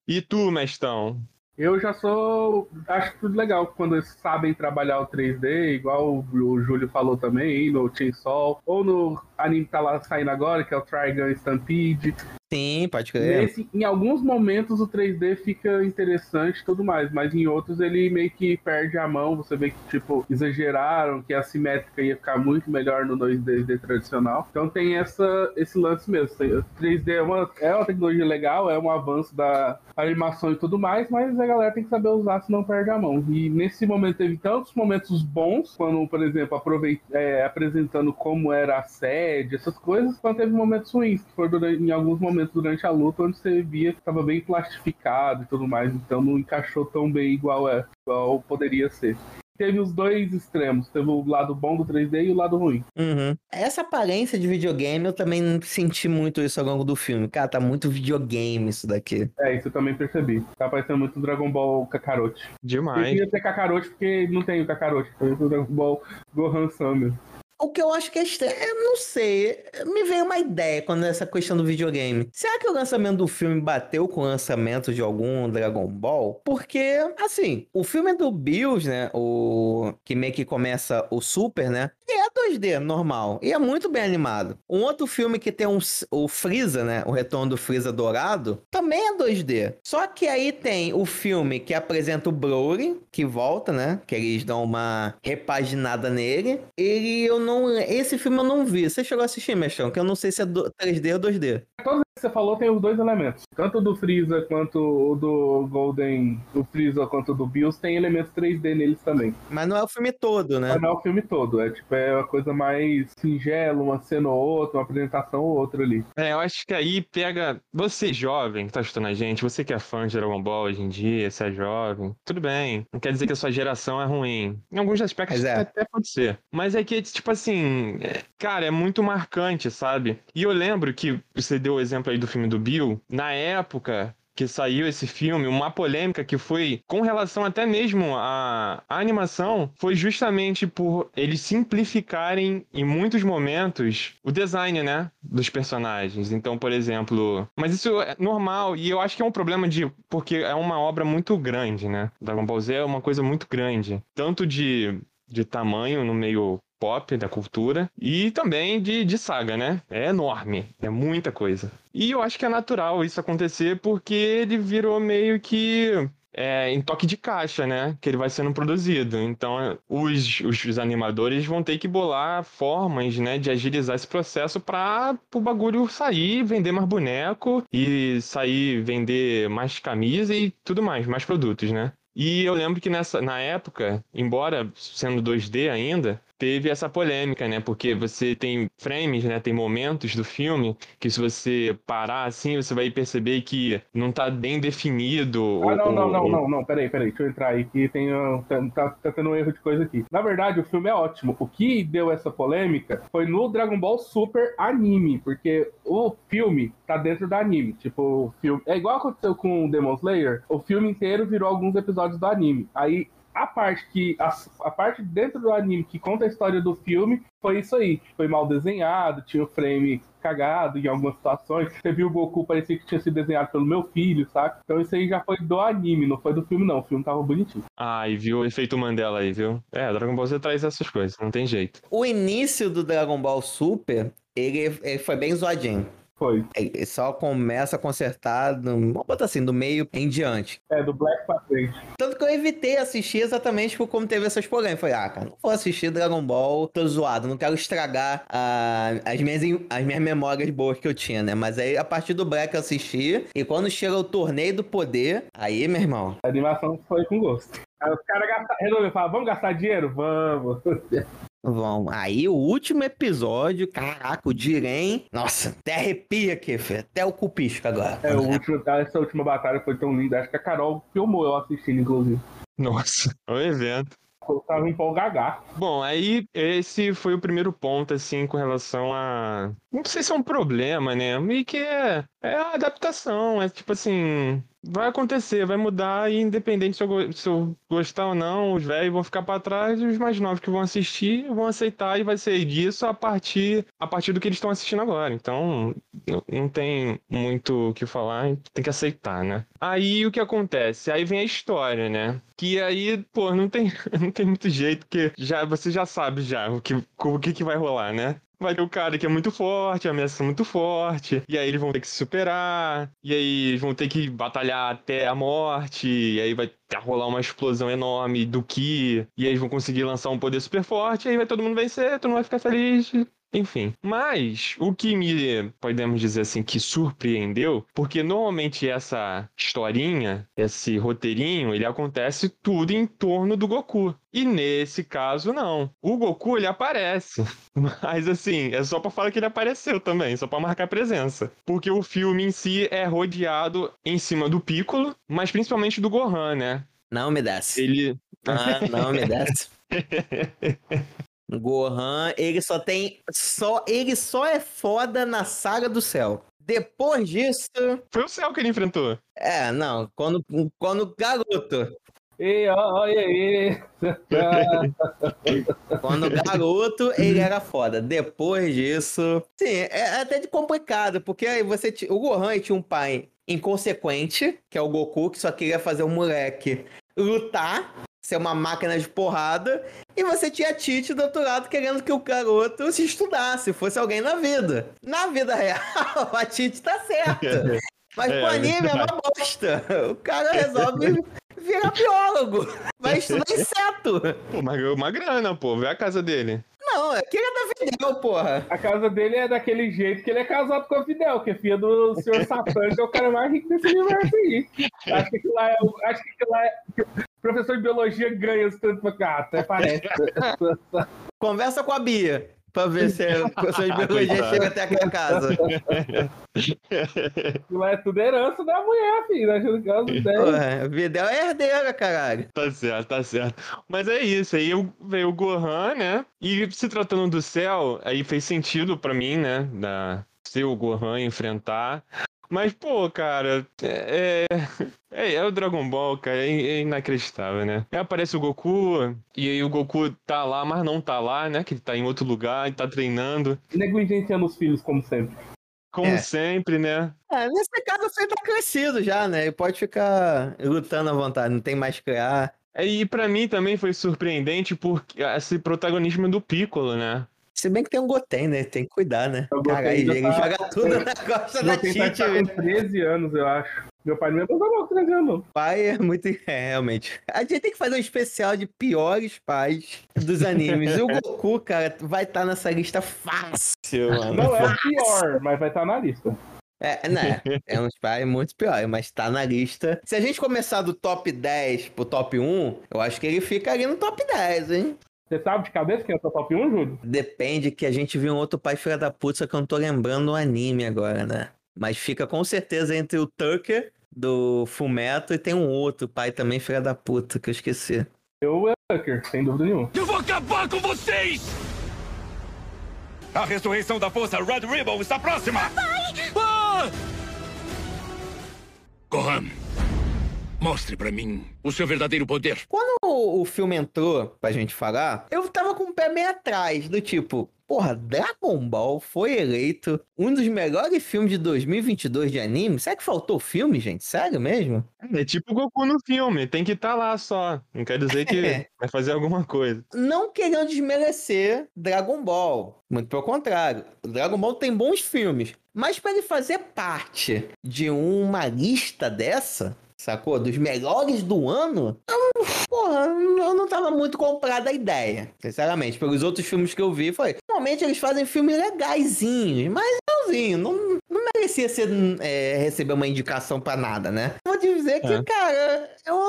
Speaker 3: E tu, mestão?
Speaker 2: Eu já sou. Acho tudo legal quando eles sabem trabalhar o 3D, igual o Júlio falou também, no Chainsaw, ou no anime que tá lá saindo agora, que é o Trigun Stampede.
Speaker 1: Sim, pode crer.
Speaker 2: Nesse, em alguns momentos o 3D fica interessante e tudo mais, mas em outros ele meio que perde a mão. Você vê que, tipo, exageraram, que a simétrica ia ficar muito melhor no 2D tradicional. Então tem essa, esse lance mesmo. Tem- o 3D é uma, é uma tecnologia legal, é um avanço da animação e tudo mais, mas a galera tem que saber usar, senão perde a mão. E nesse momento teve tantos momentos bons, quando, por exemplo, aproveit- é, apresentando como era a sede, essas coisas, quando teve momentos ruins, que foram durante- em alguns momentos durante a luta, onde você via que estava bem plastificado e tudo mais, então não encaixou tão bem igual, é, igual poderia ser. Teve os dois extremos, teve o lado bom do 3D e o lado ruim.
Speaker 1: Uhum. Essa aparência de videogame, eu também senti muito isso ao longo do filme. Cara, tá muito videogame isso daqui.
Speaker 2: É, isso eu também percebi. Tá parecendo muito Dragon Ball Kakarote. Eu
Speaker 3: Demais.
Speaker 2: queria ter Kakarote porque não tem o Kakarote, tem o Dragon Ball Gohan Summer.
Speaker 1: O que eu acho que é estranho, eu não sei, me veio uma ideia quando essa questão do videogame. Será que o lançamento do filme bateu com o lançamento de algum Dragon Ball? Porque, assim, o filme do Bills, né, o que meio que começa o Super, né, é 2D normal, e é muito bem animado. Um outro filme que tem um, o Freeza, né, o Retorno do Freeza Dourado, também é 2D. Só que aí tem o filme que apresenta o Broly, que volta, né, que eles dão uma repaginada nele. Ele, eu não, esse filme eu não vi. Você chegou a assistir, Mexão? Que eu não sei se é do- 3D ou 2D.
Speaker 2: Todos você falou tem os dois elementos. Tanto o do Freeza quanto o do Golden, o Freeza quanto o do Bills tem elementos 3D neles também.
Speaker 1: Mas não é o filme todo, né?
Speaker 2: Mas não é o filme todo, é tipo, é uma coisa mais singela, uma cena ou outra, uma apresentação ou outra ali.
Speaker 3: É, eu acho que aí pega. Você jovem que tá escutando a gente, você que é fã de Dragon Ball hoje em dia, você é jovem, tudo bem. Não quer dizer que a sua geração é ruim. Em alguns aspectos
Speaker 1: é.
Speaker 3: até pode ser. Mas é que, tipo assim, é- cara, é muito marcante, sabe? E eu lembro que você deu o exemplo aí do filme do Bill. Na época. Que saiu esse filme, uma polêmica que foi com relação até mesmo à, à animação, foi justamente por eles simplificarem em muitos momentos o design, né, dos personagens. Então, por exemplo, mas isso é normal e eu acho que é um problema de porque é uma obra muito grande, né? Dragon Ball Z é uma coisa muito grande, tanto de de tamanho no meio pop da cultura e também de, de saga, né? É enorme, é muita coisa. E eu acho que é natural isso acontecer porque ele virou meio que é, em toque de caixa, né? Que ele vai sendo produzido. Então, os, os, animadores vão ter que bolar formas, né? De agilizar esse processo para o bagulho sair, vender mais boneco e sair, vender mais camisa e tudo mais, mais produtos, né? E eu lembro que nessa, na época, embora sendo 2D ainda, teve essa polêmica, né? Porque você tem frames, né? Tem momentos do filme que se você parar assim, você vai perceber que não tá bem definido.
Speaker 2: Ah, não, não, não, não, não, peraí, peraí, deixa eu entrar aí que tem, tá, tá, tá tendo um erro de coisa aqui. Na verdade, o filme é ótimo. O que deu essa polêmica foi no Dragon Ball Super Anime, porque o filme tá dentro do anime. Tipo, o filme. É igual aconteceu com o Demon Slayer, o filme inteiro virou alguns episódios do anime. Aí a parte que. A, a parte dentro do anime que conta a história do filme foi isso aí. Foi mal desenhado, tinha o frame cagado em algumas situações. Você viu o Goku, parecia que tinha sido desenhado pelo meu filho, saca? Então isso aí já foi do anime, não foi do filme, não. O filme tava bonitinho.
Speaker 3: Ah, e viu o efeito Mandela aí, viu? É, Dragon Ball Z traz essas coisas, não tem jeito.
Speaker 1: O início do Dragon Ball Super, ele, ele foi bem zoadinho.
Speaker 2: Foi.
Speaker 1: Ele só começa a consertar, no, vamos botar assim, do meio em diante.
Speaker 2: É, do Black pra frente.
Speaker 1: Tanto que eu evitei assistir exatamente por como teve essas polêmicas. Falei, ah, cara, não vou assistir Dragon Ball, tô zoado, não quero estragar ah, as, minhas, as minhas memórias boas que eu tinha, né? Mas aí, a partir do Black eu assisti, e quando chega o Torneio do Poder, aí, meu irmão,
Speaker 2: A animação foi com gosto. Aí os caras resolveram falar, vamos gastar dinheiro? Vamos.
Speaker 1: vão. Aí, o último episódio, caraca, o Diren, nossa, até arrepia aqui, filho, até o cu pisca agora.
Speaker 2: É, o último, essa última batalha foi tão linda. Acho que a Carol filmou eu assistindo, inclusive.
Speaker 3: Nossa, é um evento.
Speaker 2: Eu tava empolgadaço.
Speaker 3: Bom, aí esse foi o primeiro ponto, assim, com relação a. Não sei se é um problema, né? Meio que é, é a adaptação. É tipo assim. Vai acontecer, vai mudar, e independente se eu, se eu gostar ou não, os velhos vão ficar pra trás e os mais novos que vão assistir vão aceitar e vai ser disso a partir, a partir do que eles estão assistindo agora. Então, não- tem muito o que falar, tem que aceitar, né? Aí o que acontece? Aí vem a história, né? Que aí, pô, não tem, não tem muito jeito, que já, você já sabe já o que, o que, que vai rolar, né? Vai ter o cara que é muito forte, a ameaça é muito forte, e aí eles vão ter que se superar, e aí eles vão ter que batalhar até a morte, e aí vai rolar uma explosão enorme do Ki, e aí eles vão conseguir lançar um poder super forte, e aí vai todo mundo vencer, todo mundo vai ficar feliz, enfim, mas o que me, podemos dizer assim, que surpreendeu, porque normalmente essa historinha, esse roteirinho, ele acontece tudo em torno do Goku. E nesse caso, não. O Goku, ele aparece. Mas assim, é só pra falar que ele apareceu também, só pra marcar presença. Porque o filme em si é rodeado em cima do Piccolo, mas principalmente do Gohan, né?
Speaker 1: Não me desce.
Speaker 3: Ele.
Speaker 1: Ah, não me desce. Gohan, ele só tem. Só, ele só é foda na saga do céu. Depois disso.
Speaker 3: Foi o céu que ele enfrentou.
Speaker 1: É, não. Quando, quando garoto.
Speaker 2: E olha aí.
Speaker 1: Quando garoto, ele era foda. Depois disso. Sim, é até de complicado, porque aí você. t- O Gohan tinha um pai inconsequente, que é o Goku, que só queria fazer o moleque lutar, ser uma máquina de porrada. E você tinha a Tite do outro lado querendo que o garoto se estudasse, fosse alguém na vida. Na vida real, a Tite tá certa. Mas
Speaker 3: É,
Speaker 1: pro anime é uma bosta. O cara resolve virar biólogo. Vai estudar inseto.
Speaker 3: Pô, mas ganhou uma grana, pô. Vê a casa dele.
Speaker 1: Não, aquele é da Fidel, porra.
Speaker 2: A casa dele é daquele jeito que ele é casado com a Fidel, que é filha do Sr. Satã, que é o cara mais rico desse universo aí. Acho que aquilo lá é. Acho que aquilo lá é. Professor de biologia ganha os tanto pra cá, até parece.
Speaker 1: Conversa com a Bia. Pra ver se a professor de biologia chega até aqui na casa.
Speaker 2: Lá é tudo herança da mulher, filho.
Speaker 1: Porra, Videl é herdeira, caralho.
Speaker 3: Tá certo, tá certo. Mas é isso, aí veio o Gohan, né? E se tratando do céu, aí fez sentido pra mim, né? Da, ser o Gohan enfrentar. Mas, pô, cara, é, é, é o Dragon Ball, cara, é, é inacreditável, né? Aí aparece o Goku, e aí o Goku tá lá, mas não tá lá, né? Que ele tá em outro lugar, ele tá treinando,
Speaker 2: Negligenciando os filhos, como sempre.
Speaker 3: como
Speaker 1: É.
Speaker 3: sempre, né?
Speaker 1: É, nesse caso você tá crescido já, né? Ele pode ficar lutando à vontade, não tem mais que criar.
Speaker 3: E pra mim também foi surpreendente porque esse protagonismo do Piccolo, né?
Speaker 1: Se bem que tem um Goten, né? Tem que cuidar, né? Caralho,
Speaker 2: já
Speaker 1: ele
Speaker 2: tá-
Speaker 1: joga tudo na costa da
Speaker 2: pai
Speaker 1: Tite,
Speaker 2: tá com
Speaker 1: velho.
Speaker 2: 13 anos, eu acho. Meu pai não me com 13 anos, não.
Speaker 1: pai é muito. É, realmente. A gente tem que fazer um especial de piores pais dos animes. E o Goku, cara, vai estar nessa lista fácil, mano.
Speaker 2: Não é o pior, mas vai estar na lista.
Speaker 1: É, né? É uns pais muito piores, mas tá na lista. Se a gente começar do top 10 pro top 1, eu acho que ele fica ali no top 10, hein?
Speaker 2: Você sabe de cabeça quem é o seu top 1, Júlio?
Speaker 1: Depende que a gente viu um outro pai filha da puta, só que eu não tô lembrando o anime agora, né? Mas fica com certeza entre o Tucker do Fumeto e tem um outro pai também filha da puta que eu esqueci.
Speaker 2: Eu é Tucker, sem dúvida nenhuma.
Speaker 4: Eu vou acabar com vocês! A ressurreição da força Red Ribbon está próxima! Ah! Gohan, mostre pra mim o seu verdadeiro poder.
Speaker 1: Quando o, filme entrou pra gente falar, eu tava com o pé meio atrás, do tipo, porra, Dragon Ball foi eleito um dos melhores filmes de 2022 de anime? Será que faltou filme, gente? Sério mesmo?
Speaker 3: É tipo o Goku no filme, tem que estar lá só. Não quer dizer que
Speaker 1: É.
Speaker 3: vai fazer alguma coisa.
Speaker 1: Não querendo desmerecer Dragon Ball, muito pelo contrário. O Dragon Ball tem bons filmes, mas pra ele fazer parte de uma lista dessa, sacou? Dos melhores do ano, eu, porra, eu não tava muito comprada a ideia. Sinceramente, pelos outros filmes que eu vi, foi. Normalmente eles fazem filmes legaisinhos, mas legalzinho. Não, não merecia ser, é, receber uma indicação pra nada, né? Vou te dizer que,
Speaker 3: É.
Speaker 1: cara, eu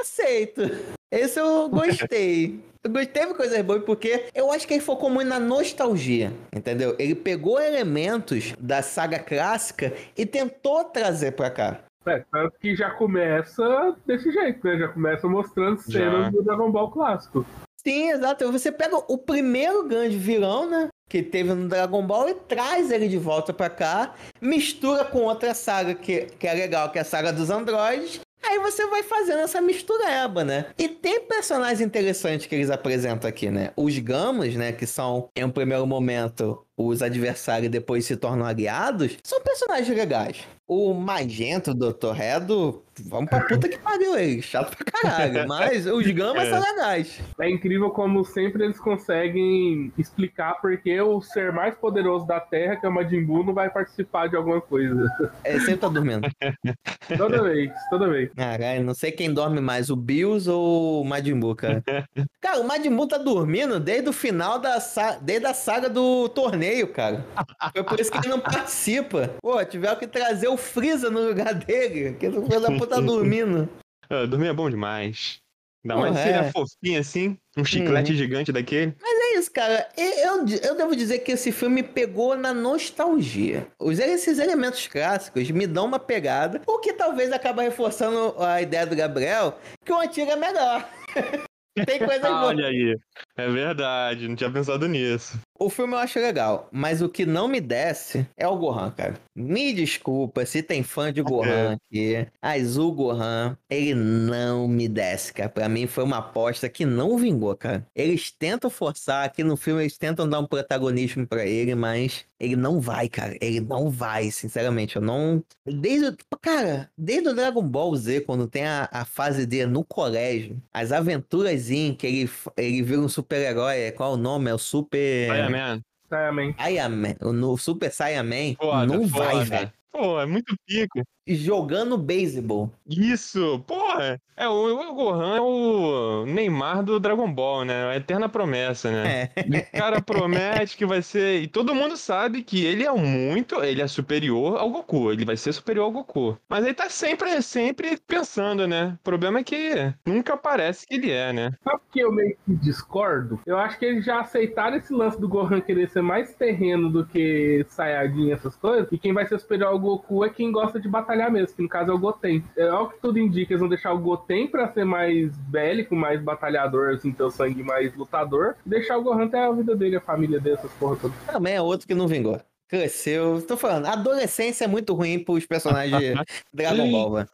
Speaker 1: aceito. Esse eu gostei. Eu gostei, teve coisas boas porque eu acho que ele focou muito na nostalgia, entendeu? Ele pegou elementos da saga clássica e tentou trazer pra cá.
Speaker 2: É, tanto que já começa desse jeito, né? Já começa mostrando
Speaker 3: Já.
Speaker 2: cenas do Dragon Ball clássico.
Speaker 1: Sim, exato. Você pega o primeiro grande vilão, né? Que teve no Dragon Ball e traz ele de volta pra cá, mistura com outra saga que, que é legal, que é a saga dos androides. Aí você vai fazendo essa mistureba, né? E tem personagens interessantes que eles apresentam aqui, né? Os Gamas, né? Que são, em um primeiro momento, os adversários depois se tornam aliados, são personagens legais. O Magento, Dr. Redo, vamos pra puta que pariu ele, chato pra caralho. Mas os Gamas
Speaker 3: É.
Speaker 1: são legais.
Speaker 2: É incrível como sempre eles conseguem explicar porque o ser mais poderoso da Terra, que é o Majin Buu, não vai participar de alguma coisa.
Speaker 1: Ele sempre tá dormindo.
Speaker 2: Toda vez, toda vez.
Speaker 1: Caralho, não sei quem dorme mais, o Bills ou o Majin Buu, cara. Cara, o Majin Buu tá dormindo desde o final da sa... desde a saga do torneio, cara. Foi por isso que ele não participa. Pô, tiveram que trazer o Freeza no lugar dele, que o filho da puta tá dormindo.
Speaker 3: Ah, dormir é bom demais. Mais se ele
Speaker 1: é.
Speaker 3: é fofinho assim, um chiclete gigante daquele.
Speaker 1: É isso, cara. Eu, eu devo dizer que esse filme pegou na nostalgia. Os, esses elementos clássicos me dão uma pegada, o que talvez acaba reforçando a ideia do Gabriel que o antigo é melhor. Tem coisas boas.
Speaker 3: Olha aí. É verdade, não tinha pensado nisso.
Speaker 1: O filme eu acho legal, mas o que não me desce é o Gohan, cara. Me desculpa se tem fã de Gohan aqui. Mas o Gohan, ele não me desce, cara. Pra mim foi uma aposta que não vingou, cara. Eles tentam forçar, aqui no filme eles tentam dar um protagonismo pra ele, mas ele não vai, cara. Ele não vai, sinceramente. Eu não. Desde. Cara, desde o Dragon Ball Z, quando tem a, a fase dele no colégio, as aventuras em que ele, ele vira um super-herói. Qual é o nome? É o Super.
Speaker 3: Man.
Speaker 2: Saiyaman.
Speaker 1: Saiyaman, no Super Saiyaman,
Speaker 3: Foda,
Speaker 1: não
Speaker 3: foda.
Speaker 1: vai, velho.
Speaker 3: Pô, é muito pico.
Speaker 1: Jogando beisebol.
Speaker 3: Isso, porra. É, o, o Gohan é o Neymar do Dragon Ball, né? A eterna promessa, né?
Speaker 1: É.
Speaker 3: O cara promete que vai ser. E todo mundo sabe que ele é muito. Ele é superior ao Goku. Ele vai ser superior ao Goku. Mas ele tá sempre, sempre pensando, né? O problema é que nunca parece que ele é, né?
Speaker 2: Sabe por que eu meio que discordo? Eu acho que eles já aceitaram esse lance do Gohan querer ser mais terreno do que Saiyajin e essas coisas. E quem vai ser superior ao Goku é quem gosta de batalhar mesmo, que no caso é o Goten. É o que tudo indica, eles vão deixar o Goten pra ser mais bélico, mais batalhador, assim, ter o sangue mais lutador. E deixar o Gohan ter a vida dele, a família dele, essas porra todas.
Speaker 1: Também é outro que não vingou. Cresceu. Tô falando, a adolescência é muito ruim pros personagens de Dragon Ball, velho.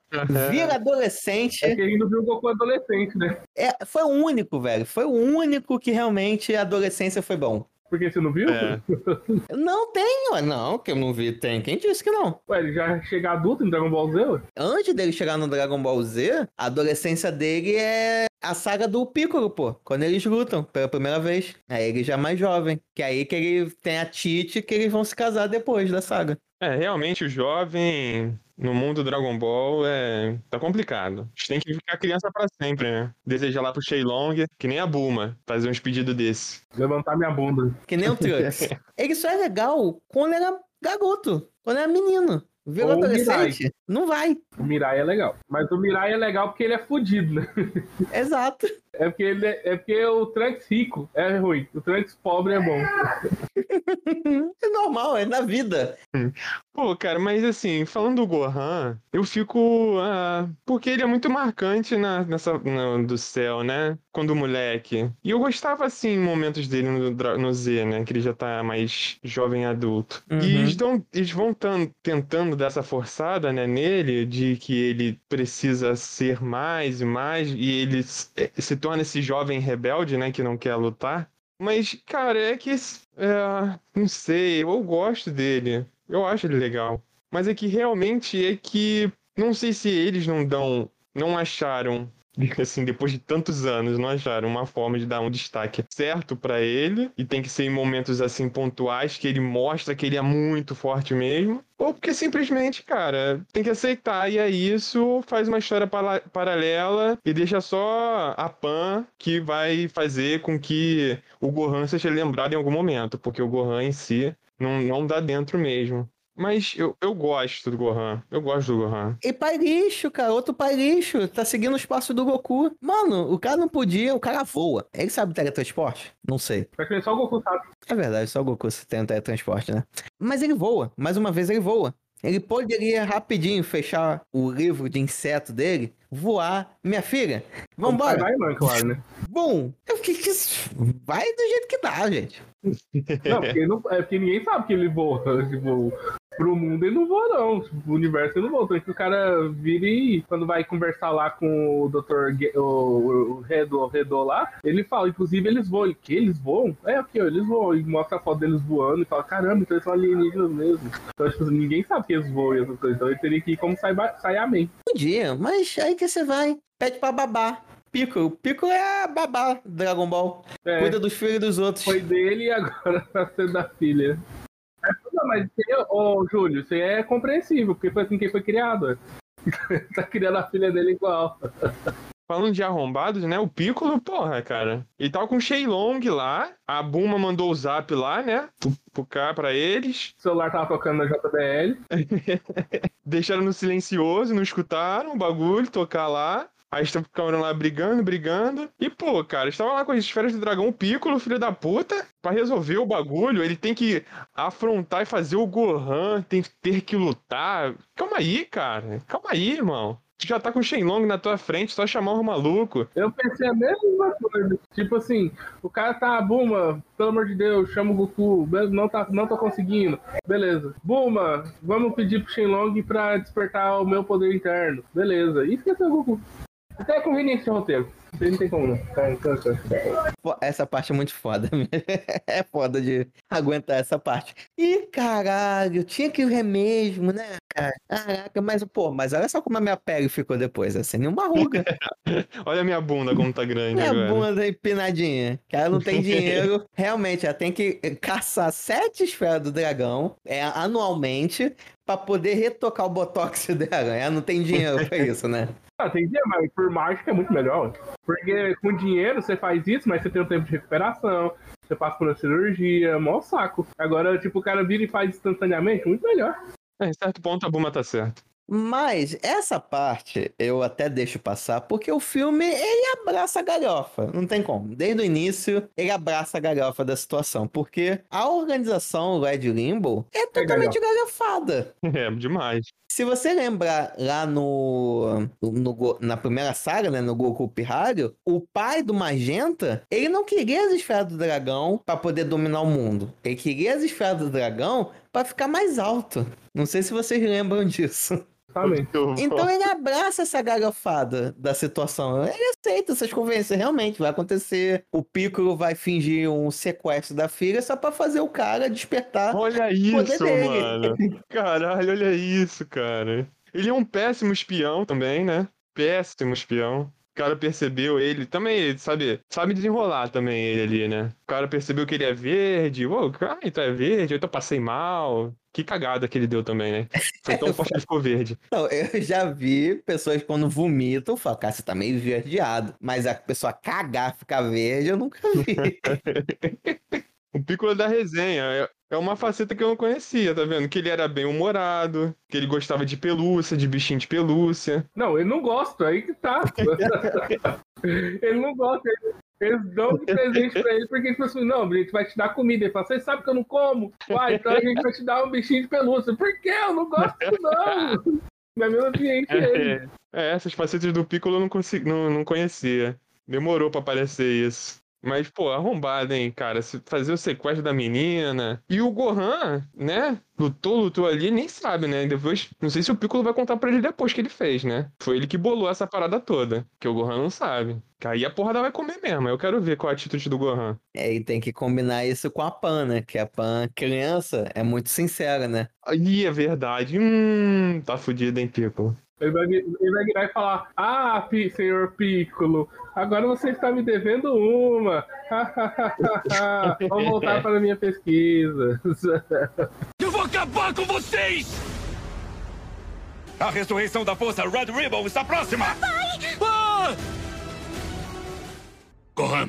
Speaker 1: Vira adolescente.
Speaker 2: É que a gente não viu o Goku adolescente, né?
Speaker 1: É, foi o único, velho. Foi o único que realmente a adolescência foi bom.
Speaker 2: Porque você não viu?
Speaker 3: É.
Speaker 1: Não tem, ué. Não, que eu não vi. Tem. Quem disse que não?
Speaker 2: Ué, ele já chega adulto em Dragon Ball Z, ué?
Speaker 1: Antes dele chegar no Dragon Ball Z, a adolescência dele é a saga do Piccolo, pô. Quando eles lutam pela primeira vez. Aí ele já é mais jovem. Que é aí que ele tem a Tite que eles vão se casar depois da saga.
Speaker 3: É, realmente o jovem no mundo Dragon Ball é tá complicado. A gente tem que ficar criança pra sempre, né? Desejar lá pro Shenlong, que nem a Bulma, fazer uns pedidos desse.
Speaker 2: Levantar minha bunda.
Speaker 1: Que nem o Trunks. ele só é legal quando era garoto. Quando era menino. Virou
Speaker 2: Ou
Speaker 1: adolescente. Não vai.
Speaker 2: O Mirai é legal. Mas o Mirai é legal porque ele é fudido, né?
Speaker 1: Exato.
Speaker 2: É porque, ele é, é porque o Trunks rico é ruim. O Trunks pobre é bom.
Speaker 1: É normal, é na vida.
Speaker 3: Pô, cara, mas assim, falando do Gohan, eu fico. ah, porque ele é muito marcante na, nessa, no- do céu, né? Quando moleque. E eu gostava, assim, em momentos dele no, no Z, né? Que ele já tá mais jovem adulto.
Speaker 1: Uhum.
Speaker 3: E eles, dão, eles vão tan- tentando dar essa forçada, né, nele, de que ele precisa ser mais e mais, e ele eh, se torna esse jovem rebelde, né, que não quer lutar. Mas, cara, é que. é, não sei, eu gosto dele. Eu acho ele legal. Mas é que realmente é que. Não sei se eles não dão. Não acharam. Assim, depois de tantos anos, não acharam uma forma de dar um destaque certo pra ele. E tem que ser em momentos assim pontuais que ele mostra que ele é muito forte mesmo. Ou porque simplesmente, cara, tem que aceitar. E aí isso faz uma história pala- paralela e deixa só a Pan que vai fazer com que o Gohan seja lembrado em algum momento. Porque o Gohan em si não, não dá dentro mesmo. Mas eu, eu gosto do Gohan. Eu gosto do Gohan.
Speaker 1: E pai lixo, cara. Outro pai lixo. Tá seguindo os passos do Goku. Mano, o cara não podia, o cara voa. Ele sabe teletransporte? Não sei.
Speaker 2: Vai que só o Goku sabe.
Speaker 1: É verdade, só o Goku tem um teletransporte, né? Mas ele voa. Mais uma vez ele voa. Ele poderia rapidinho fechar o livro de inseto dele, voar. Minha filha, vambora.
Speaker 2: Vai, mano, claro, né?
Speaker 1: Bom, eu fiquei que vai do jeito que dá, gente.
Speaker 2: Não, porque, não, é porque ninguém sabe que ele voa. Tipo, pro mundo ele não voa, não. O universo ele não voa. Então que o cara vira e quando vai conversar lá com o Dr. Ge- o, o Redor, Redor lá, ele fala, inclusive, eles voam. Ele, que? Eles voam? É, aqui, ó, eles voam. E mostra a foto deles voando e fala, caramba, então eles são alienígenas mesmo. Então, tipo, ninguém sabe que eles voam e essas coisas. Então ele teria que ir como Saiyaman.
Speaker 1: Podia, mas aí que você vai. Pede pra babá. Piccolo. Piccolo é a babá do Dragon Ball.
Speaker 2: É,
Speaker 1: Cuida dos filhos dos outros.
Speaker 2: foi dele e agora tá sendo da filha. É, Não, mas aí, ô, Júlio, isso aí é compreensível, porque foi assim que foi criado. tá criando a filha dele igual.
Speaker 3: Falando de arrombados, né? O Piccolo, porra, cara. Ele tava com o Shenlong lá. A Buma mandou o zap lá, né? Pro cá pra eles.
Speaker 2: O celular tava tocando na JBL.
Speaker 3: Deixaram no silencioso, não escutaram o bagulho tocar lá. Aí ficaram lá brigando, brigando. E, pô, cara, estava lá com as esferas do dragão Piccolo, filho da puta. Pra resolver o bagulho, ele tem que afrontar e fazer o Gohan, tem que ter que lutar. Calma aí, cara. Calma aí, irmão. Tu já tá com o Shenlong na tua frente, só chamar o maluco.
Speaker 2: Eu pensei a mesma coisa. Tipo assim, o cara tá, Buma, pelo amor de Deus, chama o Goku. Não, tá, não tô conseguindo. Beleza. Buma, vamos pedir pro Shenlong pra despertar o meu poder interno. Beleza. E esqueceu o Goku. Até conveniente o roteiro. Aí Não tem como não. Tá, tá, tá.
Speaker 1: Pô, Essa parte é muito foda. é foda de aguentar essa parte. Ih, caralho, tinha que ver mesmo, né, cara? Caraca, mas, pô, mas olha só como a minha pele ficou depois, assim, nenhuma ruga.
Speaker 3: Olha a minha bunda como tá grande
Speaker 1: Minha
Speaker 3: agora.
Speaker 1: bunda empinadinha. Que ela não tem dinheiro. Realmente, ela tem que caçar sete esferas do dragão é, anualmente pra poder retocar o botox dela. Ela não tem dinheiro pra isso, né?
Speaker 2: Ah, tem dia, mas por mágica é muito melhor. Porque com dinheiro você faz isso, mas você tem um tempo de recuperação. Você passa por uma cirurgia, mó saco. Agora, tipo, o cara vira e faz instantaneamente, muito melhor.
Speaker 3: É, em certo ponto a Buma tá certo.
Speaker 1: Mas essa parte eu até deixo passar, porque o filme ele abraça a galhofa. Não tem como. Desde o início, ele abraça a galhofa da situação. Porque a organização Red Limbo é totalmente galhofada.
Speaker 3: É, demais.
Speaker 1: Se você lembrar lá no, no na primeira saga, né, no Goku Pirralho, o pai do Magenta, ele não queria as esferas do dragão pra poder dominar o mundo. Ele queria as esferas do dragão pra ficar mais alto. Não sei se vocês lembram disso.
Speaker 2: Sabe?
Speaker 1: Então ele abraça essa galhofada da situação. Ele aceita essas convenções. Realmente vai acontecer. O Piccolo vai fingir um sequestro da filha só pra fazer o cara despertar.
Speaker 3: Olha
Speaker 1: poder
Speaker 3: isso,
Speaker 1: dele.
Speaker 3: mano. Caralho, olha isso, cara. Ele é um péssimo espião também, né? Péssimo espião. O cara percebeu ele também, ele sabe, sabe desenrolar também ele ali, né? O cara percebeu que ele é verde. Ô, ah, então é verde, eu tô passei mal. Que cagada que ele deu também, né? Foi tão forte que ficou verde.
Speaker 1: Não, eu já vi pessoas quando vomitam falam, cara, você tá meio verdeado. Mas a pessoa cagar, ficar verde, eu nunca vi.
Speaker 3: O Piccolo da resenha é, é uma faceta que eu não conhecia, tá vendo? Que ele era bem humorado, que ele gostava de pelúcia, de bichinho de pelúcia.
Speaker 2: Não, ele não gosta, aí que tá. ele não gosta. ele- Eles dão de presente pra ele porque, tipo assim, não, a gente vai te dar comida. Ele fala, você sabe que eu não como? Uai, então a gente vai te dar um bichinho de pelúcia. Por quê? Eu não gosto não. Não é meu ambiente ele.
Speaker 3: É, essas facetas do Piccolo eu não, consegui, não, não conhecia. Demorou pra aparecer isso. Mas, pô, arrombado, hein, cara? Se Fazer o sequestro da menina. E o Gohan, né? Lutou, lutou ali, nem sabe, né? Depois, não sei se o Piccolo vai contar pra ele depois que ele fez, né? Foi ele que bolou essa parada toda. Que o Gohan não sabe. Que aí a porrada vai comer mesmo. Eu quero ver qual a atitude do Gohan.
Speaker 1: É, e tem que combinar isso com a Pan, né? Que a Pan, criança, é muito sincera, né?
Speaker 3: Ih, é verdade. Hum, tá fudido, hein, Piccolo.
Speaker 2: Ele vai, ele vai virar e falar: Ah, Pi- senhor Piccolo, agora você está me devendo uma. Vamos voltar para a minha pesquisa.
Speaker 4: Eu vou acabar com vocês! A ressurreição da força Red Ribbon está próxima! Ah! Gohan,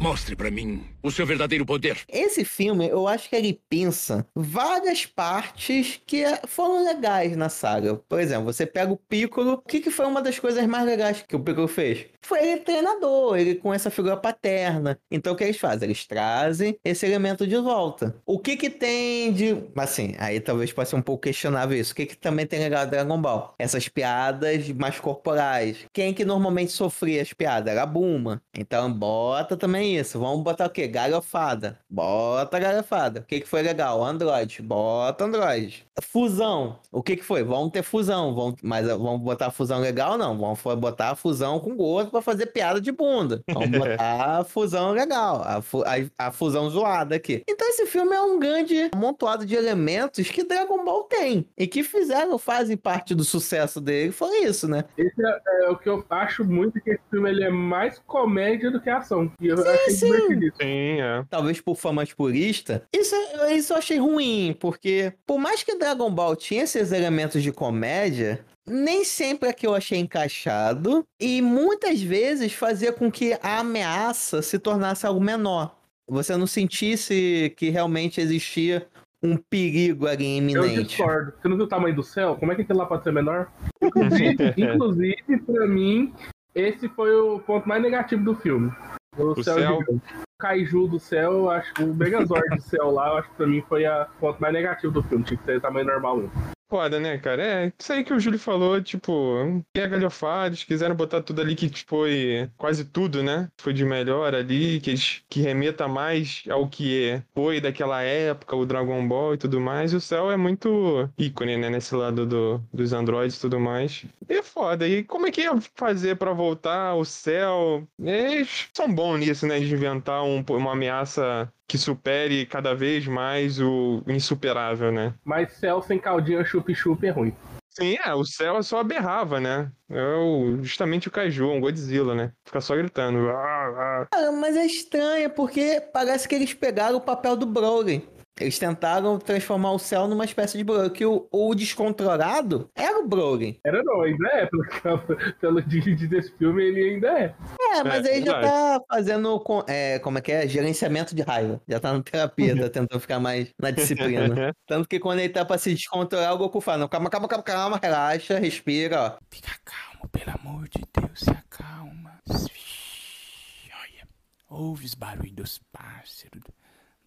Speaker 4: mostre pra mim o seu verdadeiro poder.
Speaker 1: Esse filme, eu acho que ele pensa várias partes que foram legais na saga. Por exemplo, você pega o Piccolo. O que, que foi uma das coisas mais legais que o Piccolo fez? Foi ele treinador, ele com essa figura paterna. Então o que eles fazem? Eles trazem esse elemento de volta. O que que tem de... Assim, aí talvez possa ser um pouco questionável isso. O que que também tem legal do Dragon Ball? Essas piadas mais corporais. Quem que normalmente sofria as piadas? Era a Buma. Então bota também isso. Vamos botar o quê? galhofada. Bota galhofada. O que, que foi legal? Android. Bota Android. Fusão. O que, que foi? Vamos ter fusão. Vamos, mas uh, vamos botar fusão legal? Não. Vamos botar fusão com gosto pra fazer piada de bunda. Vamos botar fusão legal. A, fu- a- a fusão zoada aqui. Então esse filme é um grande amontoado de elementos que Dragon Ball tem. E que fizeram, fazem parte do sucesso dele. Foi isso, né?
Speaker 2: Esse é, é o que eu acho muito que esse filme ele é mais comédia do que ação. E eu
Speaker 1: sim.
Speaker 2: Divertido isso.
Speaker 3: Sim, é.
Speaker 1: talvez por fã mais purista, isso, isso eu achei ruim, porque por mais que Dragon Ball tinha esses elementos de comédia, nem sempre é que eu achei encaixado, e muitas vezes fazia com que a ameaça se tornasse algo menor. Você não sentisse que realmente existia um perigo ali
Speaker 2: Eu
Speaker 1: iminente.
Speaker 2: discordo. Você não viu o tamanho do céu? Como é que aquele lá pode ser menor? Inclusive, inclusive pra mim, esse foi o ponto mais negativo do filme. O,
Speaker 3: O
Speaker 2: céu,
Speaker 3: céu.
Speaker 2: gigante. O Kaiju do céu, eu acho o Megazord do céu lá, eu acho que pra mim foi o ponto mais negativo do filme. Tinha que ser tamanho normal mesmo.
Speaker 3: Foda, né, cara? É, isso aí que o Júlio falou, tipo, é galhofados, quiseram botar tudo ali que foi quase tudo, né? Foi de melhor ali, que, eles- que remeta mais ao que foi daquela época, o Dragon Ball e tudo mais. E o Cell é muito ícone, né, nesse lado do, dos androides e tudo mais. E é foda. E como é que ia fazer pra voltar o Cell? Eles são bons nisso, né, de inventar um- uma ameaça que supere cada vez mais o insuperável, né?
Speaker 2: Mas céu sem caldinha chup-chup é ruim.
Speaker 3: Sim, é, o céu só berrava, né? É o, justamente o Kaiju, um Godzilla, né? Fica só gritando. "Ah, ah".
Speaker 1: Cara, mas é estranho, porque parece que eles pegaram o papel do Broly. Eles tentaram transformar o céu numa espécie de Broly, que o, o descontrolado era o Broly.
Speaker 2: Era não, ainda é. Pelo, pelo dígito desse filme, ele ainda é.
Speaker 1: É, mas
Speaker 3: É,
Speaker 1: aí já tá fazendo, com- é, como é que é? Gerenciamento de raiva. Já tá na terapia, tá tentando ficar mais na disciplina. Tanto que quando ele tá pra se descontrolar, o Goku fala, não, calma, calma, calma, calma, relaxa, respira, ó.
Speaker 5: Fica calmo, pelo amor de Deus, se acalma. Shhh, Olha, ouve os barulhos dos pássaros,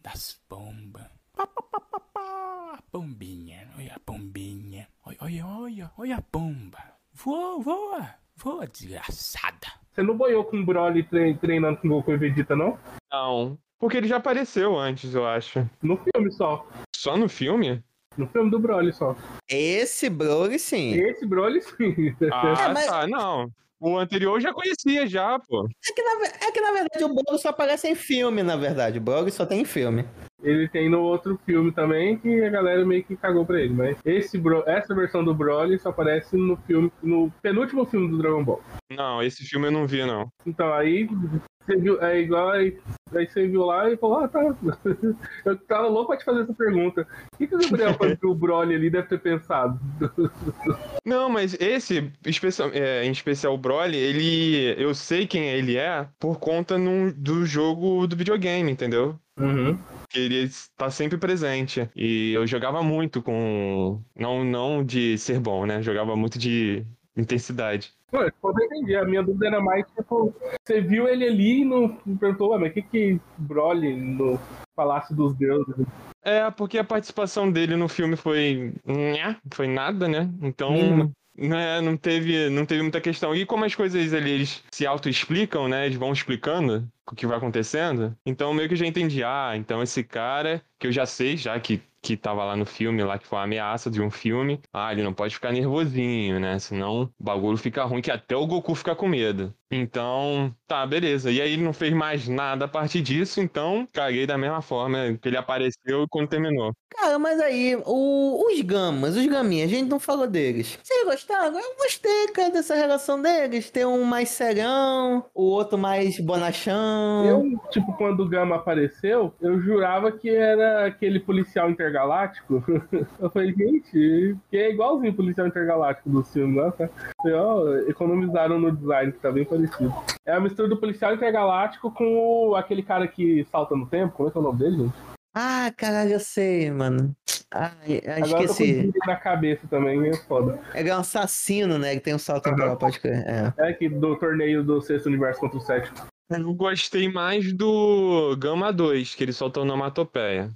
Speaker 5: das pombas. Pá, pá, pá, pá, pá. A pombinha, olha a pombinha. Olha, olha, olha, olha a pomba. Voa, voa, voa, desgraçada.
Speaker 2: Você não boiou com o Broly tre- treinando com o Goku e Vegeta, não?
Speaker 3: Não. Porque ele já apareceu antes, eu acho.
Speaker 2: No filme só.
Speaker 3: Só no filme?
Speaker 2: No filme do Broly só.
Speaker 1: Esse Broly, sim.
Speaker 2: Esse Broly, sim.
Speaker 3: Ah,
Speaker 1: É, mas-
Speaker 3: tá, não. O anterior eu já conhecia já, pô.
Speaker 1: É que, na, é que, na verdade, o Broly só aparece em filme, na verdade. O Broly só tem em filme.
Speaker 2: Ele tem no outro filme também, que a galera meio que cagou pra ele. Mas esse Bro- essa versão do Broly só aparece no filme, no penúltimo filme do Dragon Ball.
Speaker 3: Não, esse filme eu não vi, não.
Speaker 2: Então aí você viu, é igual aí, aí você viu lá e falou, ah, tá. Eu tava louco pra te fazer essa pergunta. O que, que o Gabriel falou que o Broly ali deve ter pensado?
Speaker 3: Não, mas esse, especial, é, em especial o Broly, ele. Eu sei quem ele é por conta num- do jogo do videogame, entendeu?
Speaker 2: Uhum.
Speaker 3: ele está sempre presente. E eu jogava muito com. Não, não de ser bom, né? Jogava muito de intensidade.
Speaker 2: Pô, eu entendi. A minha dúvida era mais, tipo, você viu ele ali e não perguntou, ué, mas o que que Broly no Palácio dos Deuses?
Speaker 3: É, porque a participação dele no filme foi. Foi nada, né? Então.
Speaker 1: Mínima.
Speaker 3: Né, não teve, não teve muita questão. E como as coisas ali, eles se auto-explicam, né? Eles vão explicando o que vai acontecendo. Então meio que já entendi. Ah, então esse cara, que eu já sei, já que, que tava lá no filme, lá que foi uma ameaça de um filme. Ah, ele não pode ficar nervosinho, né? Senão o bagulho fica ruim, que até o Goku fica com medo. Então, tá, beleza. E aí ele não fez mais nada a partir disso, então caguei da mesma forma que ele apareceu quando terminou.
Speaker 1: Cara, mas aí, o- os gamas, os gaminhas, a gente não falou deles. Vocês gostaram? Eu gostei, cara, dessa relação deles. Tem um mais serão, o outro mais bonachão.
Speaker 2: Eu, tipo, quando o Gama apareceu, eu jurava que era aquele policial intergaláctico. Eu falei, gente, que é igualzinho o policial intergaláctico do filme, né? Falei, ó, economizaram no design, que tá bem parecido. É a mistura do policial intergaláctico com o- aquele cara que salta no tempo. Como é que é o nome dele, gente?
Speaker 1: Ah, caralho, eu sei, mano.
Speaker 2: Com
Speaker 1: esqueci.
Speaker 2: na cabeça também, é foda.
Speaker 1: Ele é um assassino, né? Que tem um salto temporal, pode crer. É.
Speaker 2: É que do torneio do sexto universo contra o sétimo.
Speaker 3: Eu gostei mais do Gama 2, que ele soltou onomatopeia.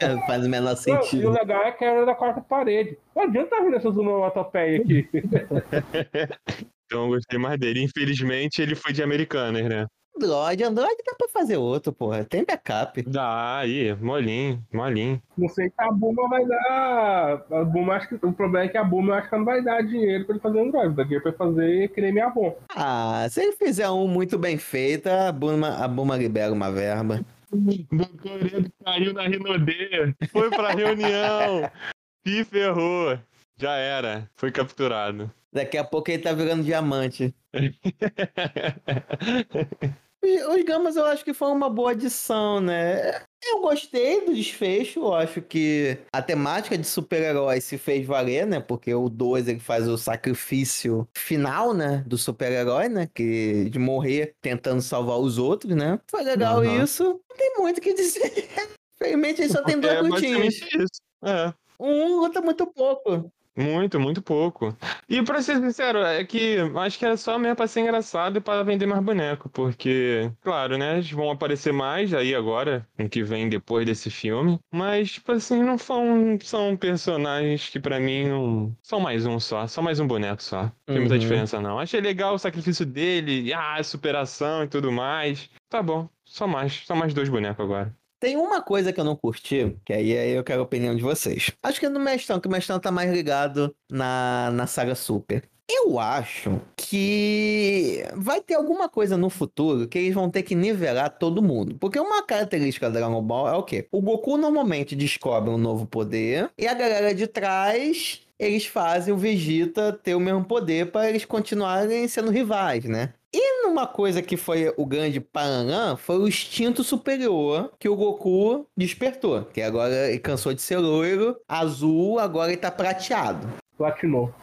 Speaker 1: É, Faz o menor
Speaker 2: Não, e o
Speaker 1: sentido.
Speaker 2: legal é que era da quarta parede. Não adianta vir essas onomatopeias aqui.
Speaker 3: Então eu gostei mais dele. Infelizmente, ele foi de Americanas, né?
Speaker 1: Android, Android dá pra fazer outro, porra. Tem backup.
Speaker 3: Dá aí, molinho, molinho.
Speaker 2: Não sei se a Buma vai dar. A Buma, acho que o problema é que a Buma eu acho que não vai dar dinheiro pra ele fazer Android. Daqui pra fazer creme Avon.
Speaker 1: Ah, se ele fizer um muito bem feito, a Buma, a Buma libera uma verba.
Speaker 3: Bocoredo caiu na Rinodê, foi pra reunião, se ferrou. Já era, foi capturado.
Speaker 1: Daqui a pouco ele tá virando diamante. Os, Gamas eu acho que foi uma boa adição, né? Eu gostei do desfecho, eu acho que a temática de super-herói se fez valer, né? Porque o 2 ele faz o sacrifício final, né? Do super-herói, né? Que, de morrer tentando salvar os outros, né? Foi legal
Speaker 3: Uhum.
Speaker 1: isso. Não tem muito o que dizer. Infelizmente ele só tem dois
Speaker 3: é
Speaker 1: lutinhos.
Speaker 3: É.
Speaker 1: Um luta muito pouco.
Speaker 3: Muito, muito pouco. E pra ser sincero, é que acho que era só mesmo pra ser engraçado e pra vender mais boneco, porque, claro, né, eles vão aparecer mais aí agora, no que vem depois desse filme, mas, tipo assim, não são, são personagens que pra mim não. São mais um só, só mais um boneco só. Não tem muita
Speaker 1: Uhum.
Speaker 3: diferença, não. Achei legal o sacrifício dele, ah, superação e tudo mais. Tá bom, só mais, só mais dois bonecos agora.
Speaker 1: Tem uma coisa que eu não curti, que aí, aí eu quero a opinião de vocês. Acho que é no Mestrão, que o Mestrão tá mais ligado na, na saga Super. Eu acho que vai ter alguma coisa no futuro que eles vão ter que nivelar todo mundo. Porque uma característica da Dragon Ball é o quê? O Goku normalmente descobre um novo poder e a galera de trás eles fazem o Vegeta ter o mesmo poder para eles continuarem sendo rivais, né? E numa coisa que foi o grande Paranã, foi o instinto superior que o Goku despertou. Que agora ele cansou de ser loiro, azul, agora ele tá prateado.
Speaker 2: Platinou.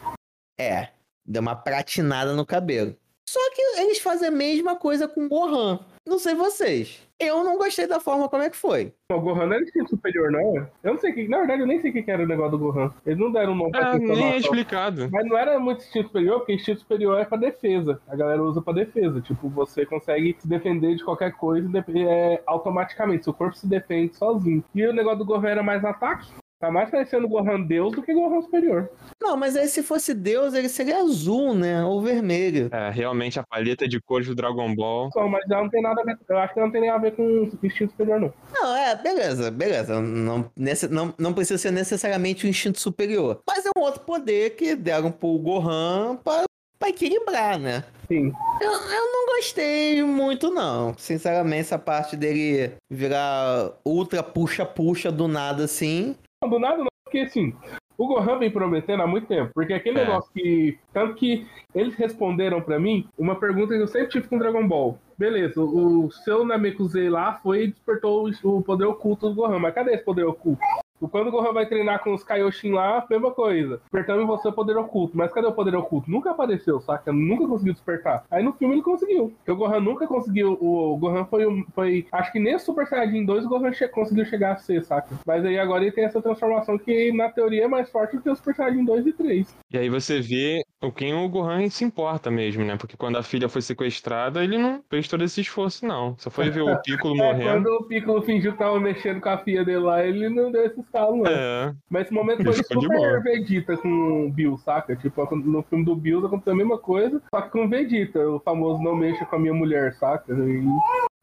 Speaker 1: É, deu uma pratinada no cabelo. Só que eles fazem a mesma coisa com o Gohan. Não sei vocês. Eu não gostei da forma como é que foi.
Speaker 2: O Gohan não era instinto superior, não? Eu não sei o que. Na verdade, eu nem sei o que era o negócio do Gohan. Eles não deram um nome pra
Speaker 3: É, nem é explicado.
Speaker 2: Mas não era muito instinto superior, porque instinto superior é pra defesa. A galera usa pra defesa. Tipo, você consegue se defender de qualquer coisa é, automaticamente. Seu corpo se defende sozinho. E o negócio do Gohan era mais ataque. Tá mais parecendo Gohan Deus do que Gohan Superior.
Speaker 1: Não, mas aí se fosse Deus, ele seria azul, né? Ou vermelho.
Speaker 3: É, realmente a paleta de cores do Dragon Ball.
Speaker 2: Só, mas já não tem nada a ver. Eu acho que não tem nem a ver com instinto superior, não.
Speaker 1: Não, é, beleza, beleza. Não, nesse, não, não precisa ser necessariamente o instinto superior. Mas é um outro poder que deram pro Gohan pra, pra equilibrar, né?
Speaker 2: Sim.
Speaker 1: Eu, eu não gostei muito, não. Sinceramente, essa parte dele virar ultra puxa-puxa do nada assim.
Speaker 2: Não, do nada não, porque assim, o Gohan vem prometendo há muito tempo. Porque aquele
Speaker 3: É.
Speaker 2: negócio que. Tanto que eles responderam pra mim uma pergunta que eu sempre tive com Dragon Ball. Beleza, o, o seu Namekusei lá foi e despertou o, o poder oculto do Gohan. Mas cadê esse poder oculto? Quando o Gohan vai treinar com os Kaioshin lá, mesma coisa. Despertando em você o poder oculto. Mas cadê o poder oculto? Nunca apareceu, saca? Nunca conseguiu despertar. Aí no filme ele conseguiu. Porque o Gohan nunca conseguiu. O, Gohan foi, um- foi. Acho que nem o Super Saiyajin 2 o Gohan che- conseguiu chegar a ser, saca? Mas aí agora ele tem essa transformação que na teoria é mais forte do que o Super Saiyajin 2 e 3.
Speaker 3: E aí você vê o quem o Gohan se importa mesmo, né? Porque quando a filha foi sequestrada, ele não fez todo esse esforço, não. Só foi ver o Piccolo
Speaker 2: É,
Speaker 3: morrendo.
Speaker 2: quando o Piccolo fingiu que tava mexendo com a filha dele lá, ele não deu esse não.
Speaker 3: É,
Speaker 2: Mas esse momento foi super Vegeta com o Bill, saca? Tipo, no filme do Bill aconteceu a mesma coisa, só que com o Vegeta, o famoso não mexa com a minha mulher, saca? E...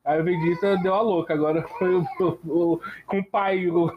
Speaker 2: Aí o Vegeta deu a louca, agora foi o, o- o- com o pai, o,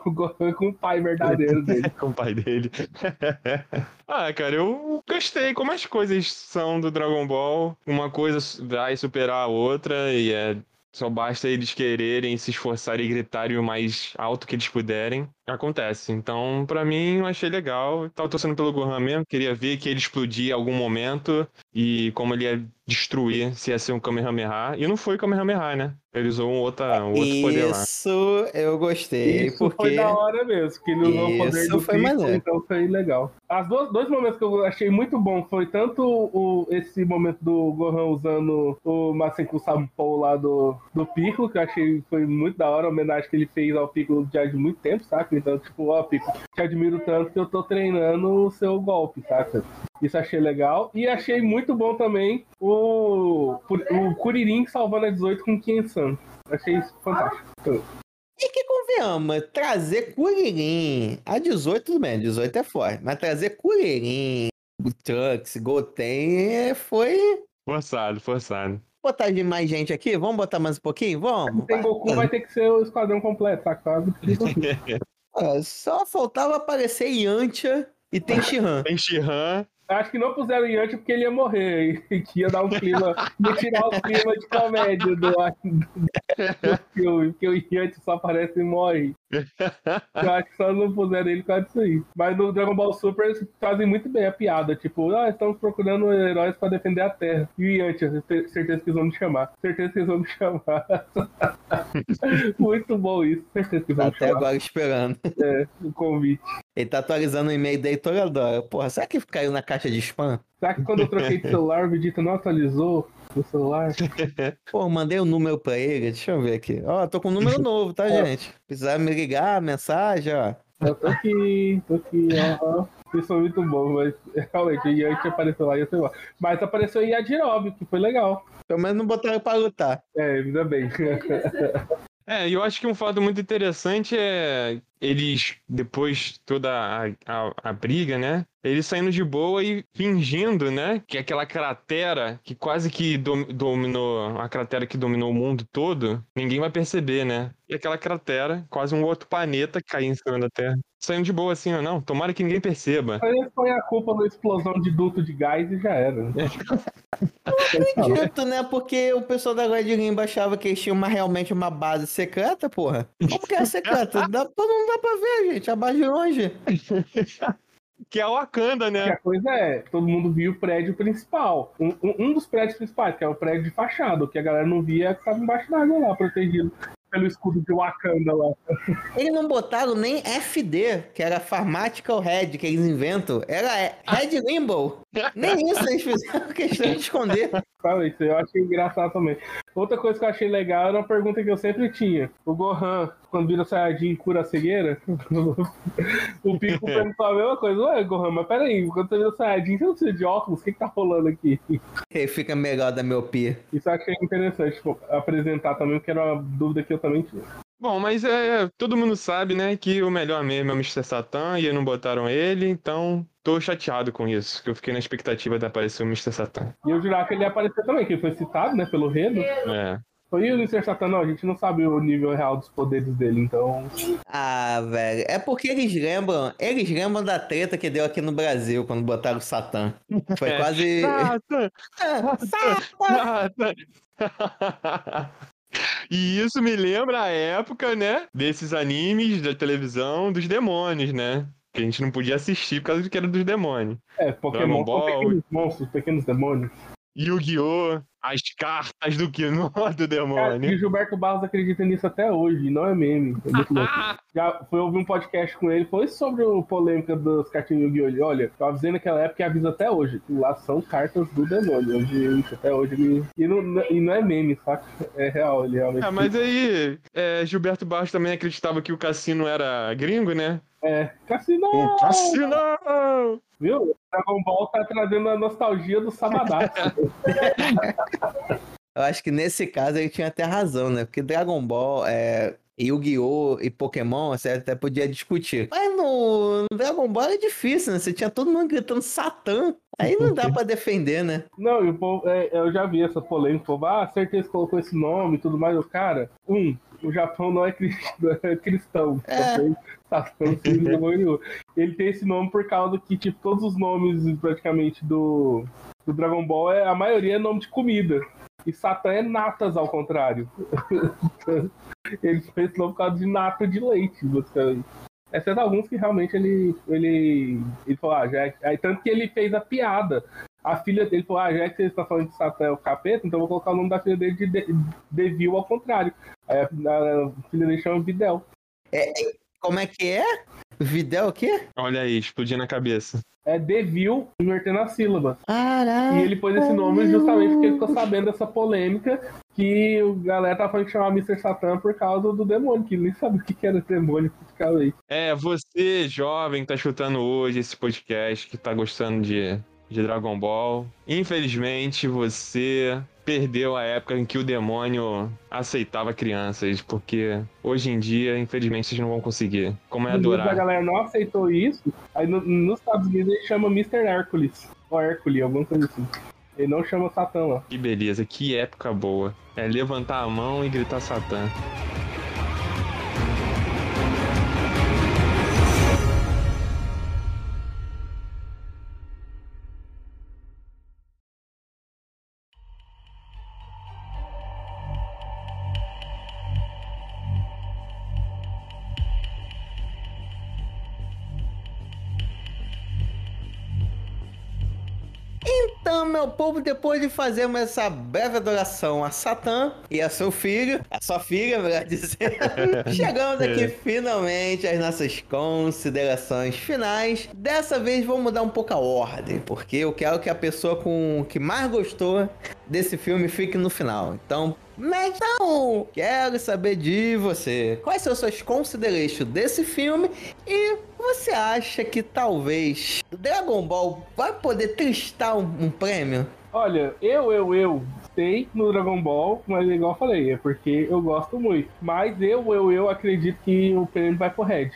Speaker 2: com o pai verdadeiro dele.
Speaker 3: com o pai dele. ah, cara, eu gostei como as coisas são do Dragon Ball. Uma coisa vai superar a outra e é. Só basta eles quererem se esforçarem e gritarem o mais alto que eles puderem. Acontece. Então, pra mim, eu achei legal. Tava torcendo pelo Gohan mesmo. Queria ver que ele explodia em algum momento. E como ele ia destruir, se ia ser um Kamehameha. E não foi Kamehameha, né? Ele usou um, outra, um outro poder lá.
Speaker 1: Isso eu gostei,
Speaker 2: Isso
Speaker 1: porque.
Speaker 2: foi da hora mesmo, que ele usou o poder
Speaker 1: Isso
Speaker 2: do
Speaker 1: foi maneiro.
Speaker 2: então foi legal. As duas, dois momentos que eu achei muito bom foi tanto o, esse momento do Gohan usando o Masenku Sampo lá do, do Piccolo, que eu achei foi muito da hora, a homenagem que ele fez ao Piccolo já de muito tempo, saca? Então, tipo, ó, Piccolo, te admiro tanto que eu tô treinando o seu golpe, saca? Isso achei legal. E achei muito bom também o, o Kuririn salvando a 18 com Kien-san. Achei isso fantástico.
Speaker 1: E que convenhamos, trazer Kuririn. A 18, tudo bem, 18 é forte. Mas trazer Kuririn, Trunks, Goten é- foi.
Speaker 3: Forçado, forçado.
Speaker 1: botar de mais gente aqui? Vamos botar mais um pouquinho? Vamos.
Speaker 2: Tem Goku, vai ter que ser o esquadrão completo, tá? Quase.
Speaker 1: Ah, Só faltava aparecer Yantia e tem Shihan.
Speaker 3: Tem Shihan.
Speaker 2: Acho que não puseram Yanti porque ele ia morrer e que ia dar um clima, ia tirar o clima de comédia do, do filme, porque o Yanti só aparece e morre. Eu acho que só não puseram ele por causa disso aí. Mas no Dragon Ball Super eles fazem muito bem a piada, tipo, ah, estamos procurando heróis pra defender a Terra. E o Yanti, certeza que eles vão me chamar. Certeza que eles vão me chamar. muito bom isso, certeza que vão me
Speaker 1: Até
Speaker 2: chamar.
Speaker 1: agora esperando.
Speaker 2: É, o convite.
Speaker 1: Ele tá atualizando o e-mail da Heitor Porra, será que caiu na caixa de spam?
Speaker 2: Será que quando eu troquei de celular, o Vegeta não atualizou o celular?
Speaker 1: Pô, mandei o número pra ele, deixa eu ver aqui. Ó, tô com um número novo, tá, gente? Precisar me ligar, mensagem, ó.
Speaker 2: Eu tô aqui, tô aqui, ó. Isso foi muito bom, mas realmente, o Yanti apareceu lá e eu sei lá. Mas apareceu o Yajirobe, que foi legal.
Speaker 1: Pelo menos não botaram pra lutar.
Speaker 2: É, ainda bem.
Speaker 3: É, e eu acho que um fato muito interessante é eles, depois toda a, a, a briga, né? Eles saindo de boa e fingindo, né? Que aquela cratera que quase que dom- dominou, a cratera que dominou o mundo todo, ninguém vai perceber, né? E aquela cratera, quase um outro planeta caindo em cima da Terra. Saindo de boa assim, ó, não, tomara que ninguém perceba.
Speaker 2: Aí foi a culpa da explosão de duto de gás e já era.
Speaker 1: Acredito, né? Porque o pessoal da Limbo achava que eles tinham uma, realmente uma base secreta, porra. Como que é secreta? Dá, todo mundo dá pra ver, gente. A base de longe.
Speaker 3: Que é o Wakanda,
Speaker 2: E
Speaker 3: né?
Speaker 2: a coisa é, todo mundo via o prédio principal. Um, um- um dos prédios principais, que é o prédio de fachada, o que a galera não via é que tava embaixo d'água lá, protegido pelo escudo de Wakanda lá.
Speaker 1: Eles não botaram nem FD, que era Pharmatical Red, que eles inventam. Era é, Red Limbo. Nem isso eles fizeram questão de esconder.
Speaker 2: Isso eu achei engraçado também. Outra coisa que eu achei legal era uma pergunta que eu sempre tinha. O Gohan, quando vira Saiyajin, cura a cegueira? o Pico perguntou a mesma coisa. Ué, Gohan, mas peraí, quando você vira Saiyajin, você não precisa de óculos? O que que tá rolando aqui?
Speaker 1: Ele fica melhor da miopia.
Speaker 2: Isso eu achei interessante tipo, apresentar também, porque era uma dúvida que eu também tinha.
Speaker 3: Bom, mas é, todo mundo sabe, né, que o melhor mesmo é o Mr. Satan e não botaram ele, então tô chateado com isso, que eu fiquei na expectativa de aparecer o Mr. Satan.
Speaker 2: E eu jurava que ele ia aparecer também, que ele foi citado, né, pelo Redo.
Speaker 3: É.
Speaker 2: Foi o Mr. Satan, não, a gente não sabe o nível real dos poderes dele, então.
Speaker 1: Ah, velho. É porque eles lembram. Eles lembram da treta que deu aqui no Brasil quando botaram o Satã. Foi
Speaker 3: É.
Speaker 1: quase.
Speaker 3: Satan! Satan! E isso me lembra a época, né, desses animes da televisão dos demônios, né? Que a gente não podia assistir por causa que era dos demônios.
Speaker 2: É, Pokémon
Speaker 3: Dragon Ball.
Speaker 2: pequenos monstros, pequenos demônios.
Speaker 3: Yu-Gi-Oh! As cartas do Kino do
Speaker 2: e
Speaker 3: demônio.
Speaker 2: o Gilberto Barros acredita nisso até hoje, não é meme. É muito louco. Já foi ouvir um podcast com ele, foi sobre a polêmica dos cartinhos Yu-Gi-Oh! Ele, Olha, eu avisei naquela época e aviso até hoje. Que lá são cartas do demônio. Hoje, até hoje ele. E não, e não é meme, saca? É real, ele realmente.
Speaker 3: Ah, mas aí, é, Gilberto Barros também acreditava que o cassino era gringo, né?
Speaker 2: É. Cassino!
Speaker 3: O cassino!
Speaker 2: Viu? O Dragon Ball tá trazendo a nostalgia do Sabadatsu.
Speaker 1: Eu acho que nesse caso ele tinha até razão, né? Porque Dragon Ball, é, Yu-Gi-Oh! e Pokémon, você até podia discutir. Mas no, no Dragon Ball é difícil, né? Você tinha todo mundo gritando Satã. Aí não dá pra defender, né?
Speaker 2: Não, e povo, é, eu já vi essa polêmica, povo, ah, certeza que colocou esse nome e tudo mais. O cara, um, o Japão não é, não é cristão.
Speaker 1: É.
Speaker 2: demônio nenhum. Ele tem esse nome por causa que, tipo, todos os nomes praticamente do, do Dragon Ball, é, a maioria é nome de comida. E Satã é natas ao contrário. ele fez esse nome por causa de nata de leite, basicamente. Exceto alguns que realmente ele. ele. ele falou, ah, é... Aí tanto que ele fez a piada. A filha dele falou, ah, já que você está falando de Satã é o capeta, então vou colocar o nome da filha dele de, de Devil ao contrário. Aí a, a filha dele chama Videl.
Speaker 1: Como é que é? Videl o quê?
Speaker 3: Olha aí, explodindo a cabeça.
Speaker 2: É Devil invertendo as sílabas.
Speaker 1: Caraca.
Speaker 2: E ele pôs esse nome justamente porque ele ficou sabendo dessa polêmica que o galera tava falando que chamava Mr. Satan por causa do demônio, que ele nem sabia o que que era demônio praticamente.
Speaker 3: É, você, jovem, que tá escutando hoje esse podcast, que tá gostando de, de Dragon Ball, infelizmente você perdeu a época em que o demônio aceitava crianças, porque hoje em dia, infelizmente, vocês não vão conseguir. Como é
Speaker 2: Unidos a
Speaker 3: adorar?
Speaker 2: galera não aceitou isso, aí no- nos Estados Unidos ele chama Mr. Hércules. Ou Hércules, alguma coisa assim. Ele não chama Satã lá.
Speaker 3: Que beleza, que época boa. É levantar a mão e gritar Satã.
Speaker 1: Povo, depois de fazermos essa breve adoração a Satã e a seu filho, a sua filha, melhor dizendo, chegamos aqui finalmente às nossas considerações finais. Dessa vez vamos mudar um pouco a ordem, porque eu quero que a pessoa com que mais gostou desse filme fique no final. Então, então, quero saber de você. Quais são suas considerações desse filme e você acha que talvez Dragon Ball vai poder tristar um, um prêmio?
Speaker 2: Olha, eu, eu, eu sei no Dragon Ball, mas igual eu falei, é porque eu gosto muito. Mas eu, eu, eu acredito que o prêmio vai pro Red.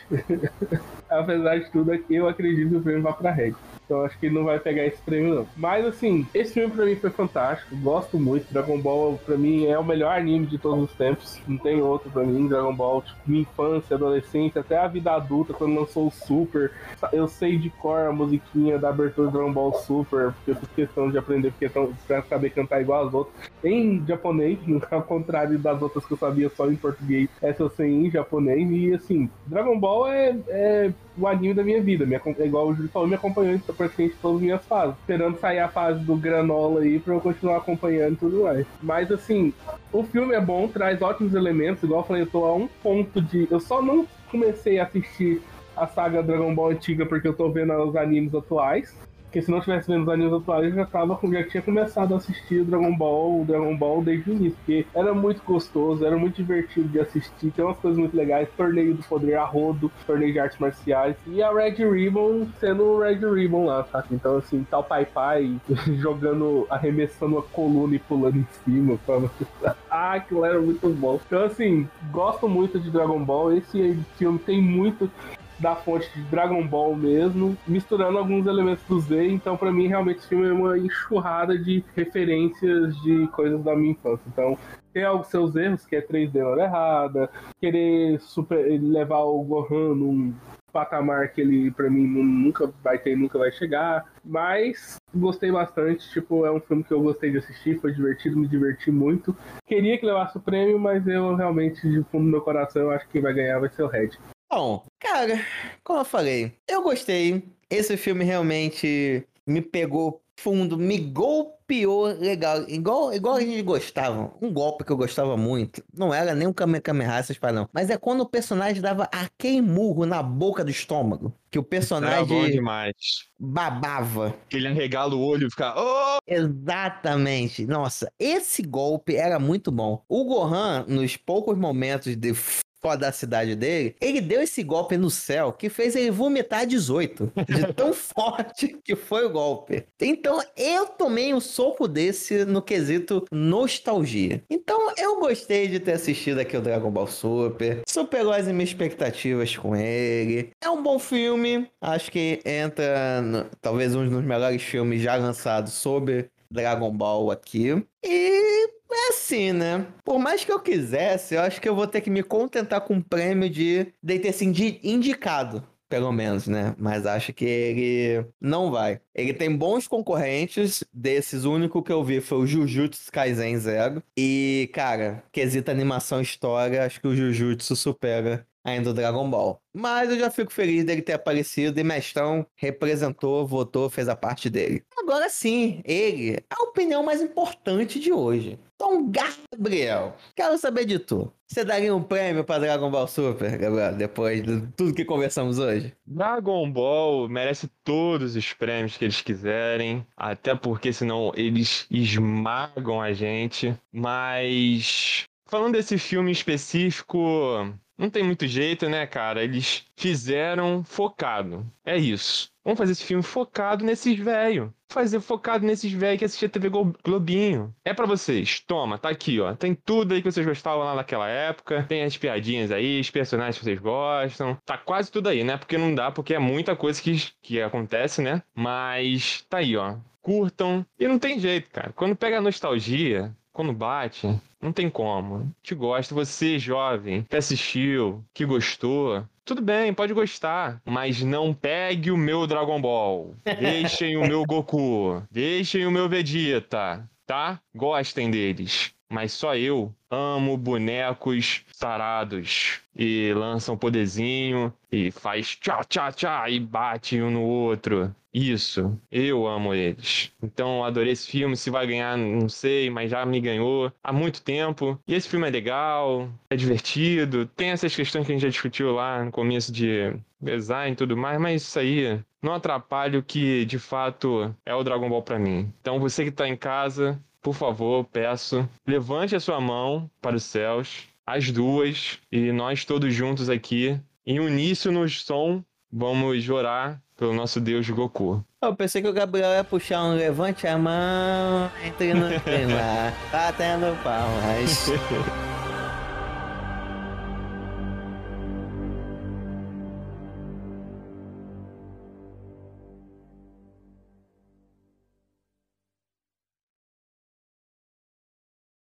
Speaker 2: Apesar de tudo, eu acredito que o prêmio vai pra Red. Então acho que ele não vai pegar esse prêmio, não. Mas assim, esse filme pra mim foi fantástico. Gosto muito. Dragon Ball, pra mim, é o melhor anime de todos os tempos. Não tem outro pra mim. Dragon Ball, tipo, minha infância, adolescência, até a vida adulta, quando lançou o Super. Eu sei de cor a musiquinha da abertura do Dragon Ball Super, porque eu fiz questão de aprender, porque eu pra saber cantar igual as outras. Em japonês, ao contrário das outras que eu sabia só em português. Essa eu sei em japonês. E assim, Dragon Ball é, é o anime da minha vida. Me, igual o Júlio falou, me acompanhou praticamente todas as minhas fases. Esperando sair a fase do Granola aí pra eu continuar acompanhando e tudo mais. Mas assim, o filme é bom, traz ótimos elementos. Igual eu falei, eu tô a um ponto de. Eu só não comecei a assistir a saga Dragon Ball antiga porque eu tô vendo os animes atuais. Porque se não tivesse vendo os animes atuais, eu já, tava, já tinha começado a assistir Dragon Ball, Dragon Ball desde o início. Porque era muito gostoso, era muito divertido de assistir. Tem umas coisas muito legais. Torneio do Poder a Rodo, torneio de artes marciais. E a Red Ribbon sendo o Red Ribbon lá, tá? Então, assim, tal Pai Pai jogando, arremessando a coluna e pulando em cima. Pra... ah, aquilo era muito bom. Então, assim, gosto muito de Dragon Ball. Esse filme tem muito da fonte de Dragon Ball mesmo, misturando alguns elementos do Z. Então, para mim, realmente, esse filme é uma enxurrada de referências de coisas da minha infância. Então, tem alguns seus erros, que é 3D na hora errada, querer super, levar o Gohan num patamar que ele, para mim, nunca vai ter, nunca vai chegar. Mas gostei bastante, tipo, é um filme que eu gostei de assistir, foi divertido, me diverti muito. Queria que levasse o prêmio, mas eu realmente, de fundo do meu coração, eu acho que quem vai ganhar vai ser o Red.
Speaker 1: Bom, cara, como eu falei, eu gostei. Esse filme realmente me pegou fundo, me golpeou legal, igual, igual a gente gostava. Um golpe que eu gostava muito, não era nem um Kamehameha, essas não, mas é quando o personagem dava aquele murro na boca do estômago, que o personagem babava.
Speaker 3: Que ele arregala o olho e fica. Oh!
Speaker 1: Exatamente. Nossa, esse golpe era muito bom. O Gohan, nos poucos momentos de fora da cidade dele, ele deu esse golpe no céu que fez ele vomitar 18. De tão forte que foi o golpe. Então eu tomei um soco desse no quesito nostalgia. Então eu gostei de ter assistido aqui o Dragon Ball Super. Superou as minhas expectativas com ele. É um bom filme. Acho que entra no, talvez um dos melhores filmes já lançados sobre Dragon Ball aqui. E é assim, né? Por mais que eu quisesse, eu acho que eu vou ter que me contentar com o prêmio de, de ter sido indicado. Pelo menos, né? Mas acho que ele não vai. Ele tem bons concorrentes. Desses, o único que eu vi foi o Jujutsu Kaisen Zero. E, cara, quesita animação história, acho que o Jujutsu supera ainda o Dragon Ball. Mas eu já fico feliz dele ter aparecido e Mestrão representou, votou, fez a parte dele. Agora sim, ele, a opinião mais importante de hoje. Então, Gabriel, quero saber de tu. Você daria um prêmio para Dragon Ball Super, Gabriel, depois de tudo que conversamos hoje?
Speaker 3: Dragon Ball merece todos os prêmios que eles quiserem, até porque senão eles esmagam a gente. Mas falando desse filme específico, não tem muito jeito, né, cara? Eles fizeram focado. É isso. Vamos fazer esse filme focado nesses velhos. Fazer focado nesses velhos que assistiam TV Glo- Globinho. É pra vocês. Toma, tá aqui, ó. Tem tudo aí que vocês gostavam lá naquela época. Tem as piadinhas aí, os personagens que vocês gostam. Tá quase tudo aí, né? Porque não dá, porque é muita coisa que, que acontece, né? Mas tá aí, ó. Curtam. E não tem jeito, cara. Quando pega a nostalgia, quando bate, não tem como. Te gosta, você jovem, que assistiu, que gostou. Tudo bem, pode gostar, mas não pegue o meu Dragon Ball. Deixem o meu Goku. Deixem o meu Vegeta, tá? Gostem deles. Mas só eu amo bonecos sarados e lançam poderzinho e faz tchá tchá tchá e bate um no outro. Isso, eu amo eles. Então, adorei esse filme. Se vai ganhar, não sei, mas já me ganhou há muito tempo. E esse filme é legal, é divertido. Tem essas questões que a gente já discutiu lá no começo de design e tudo mais, mas isso aí não atrapalha o que de fato é o Dragon Ball pra mim. Então, você que tá em casa, por favor, peço, levante a sua mão para os céus, as duas, e nós todos juntos aqui, em uníssono som, vamos orar pelo nosso Deus Goku.
Speaker 1: Eu pensei que o Gabriel ia puxar um levante a mão, entre no clima, batendo palmas.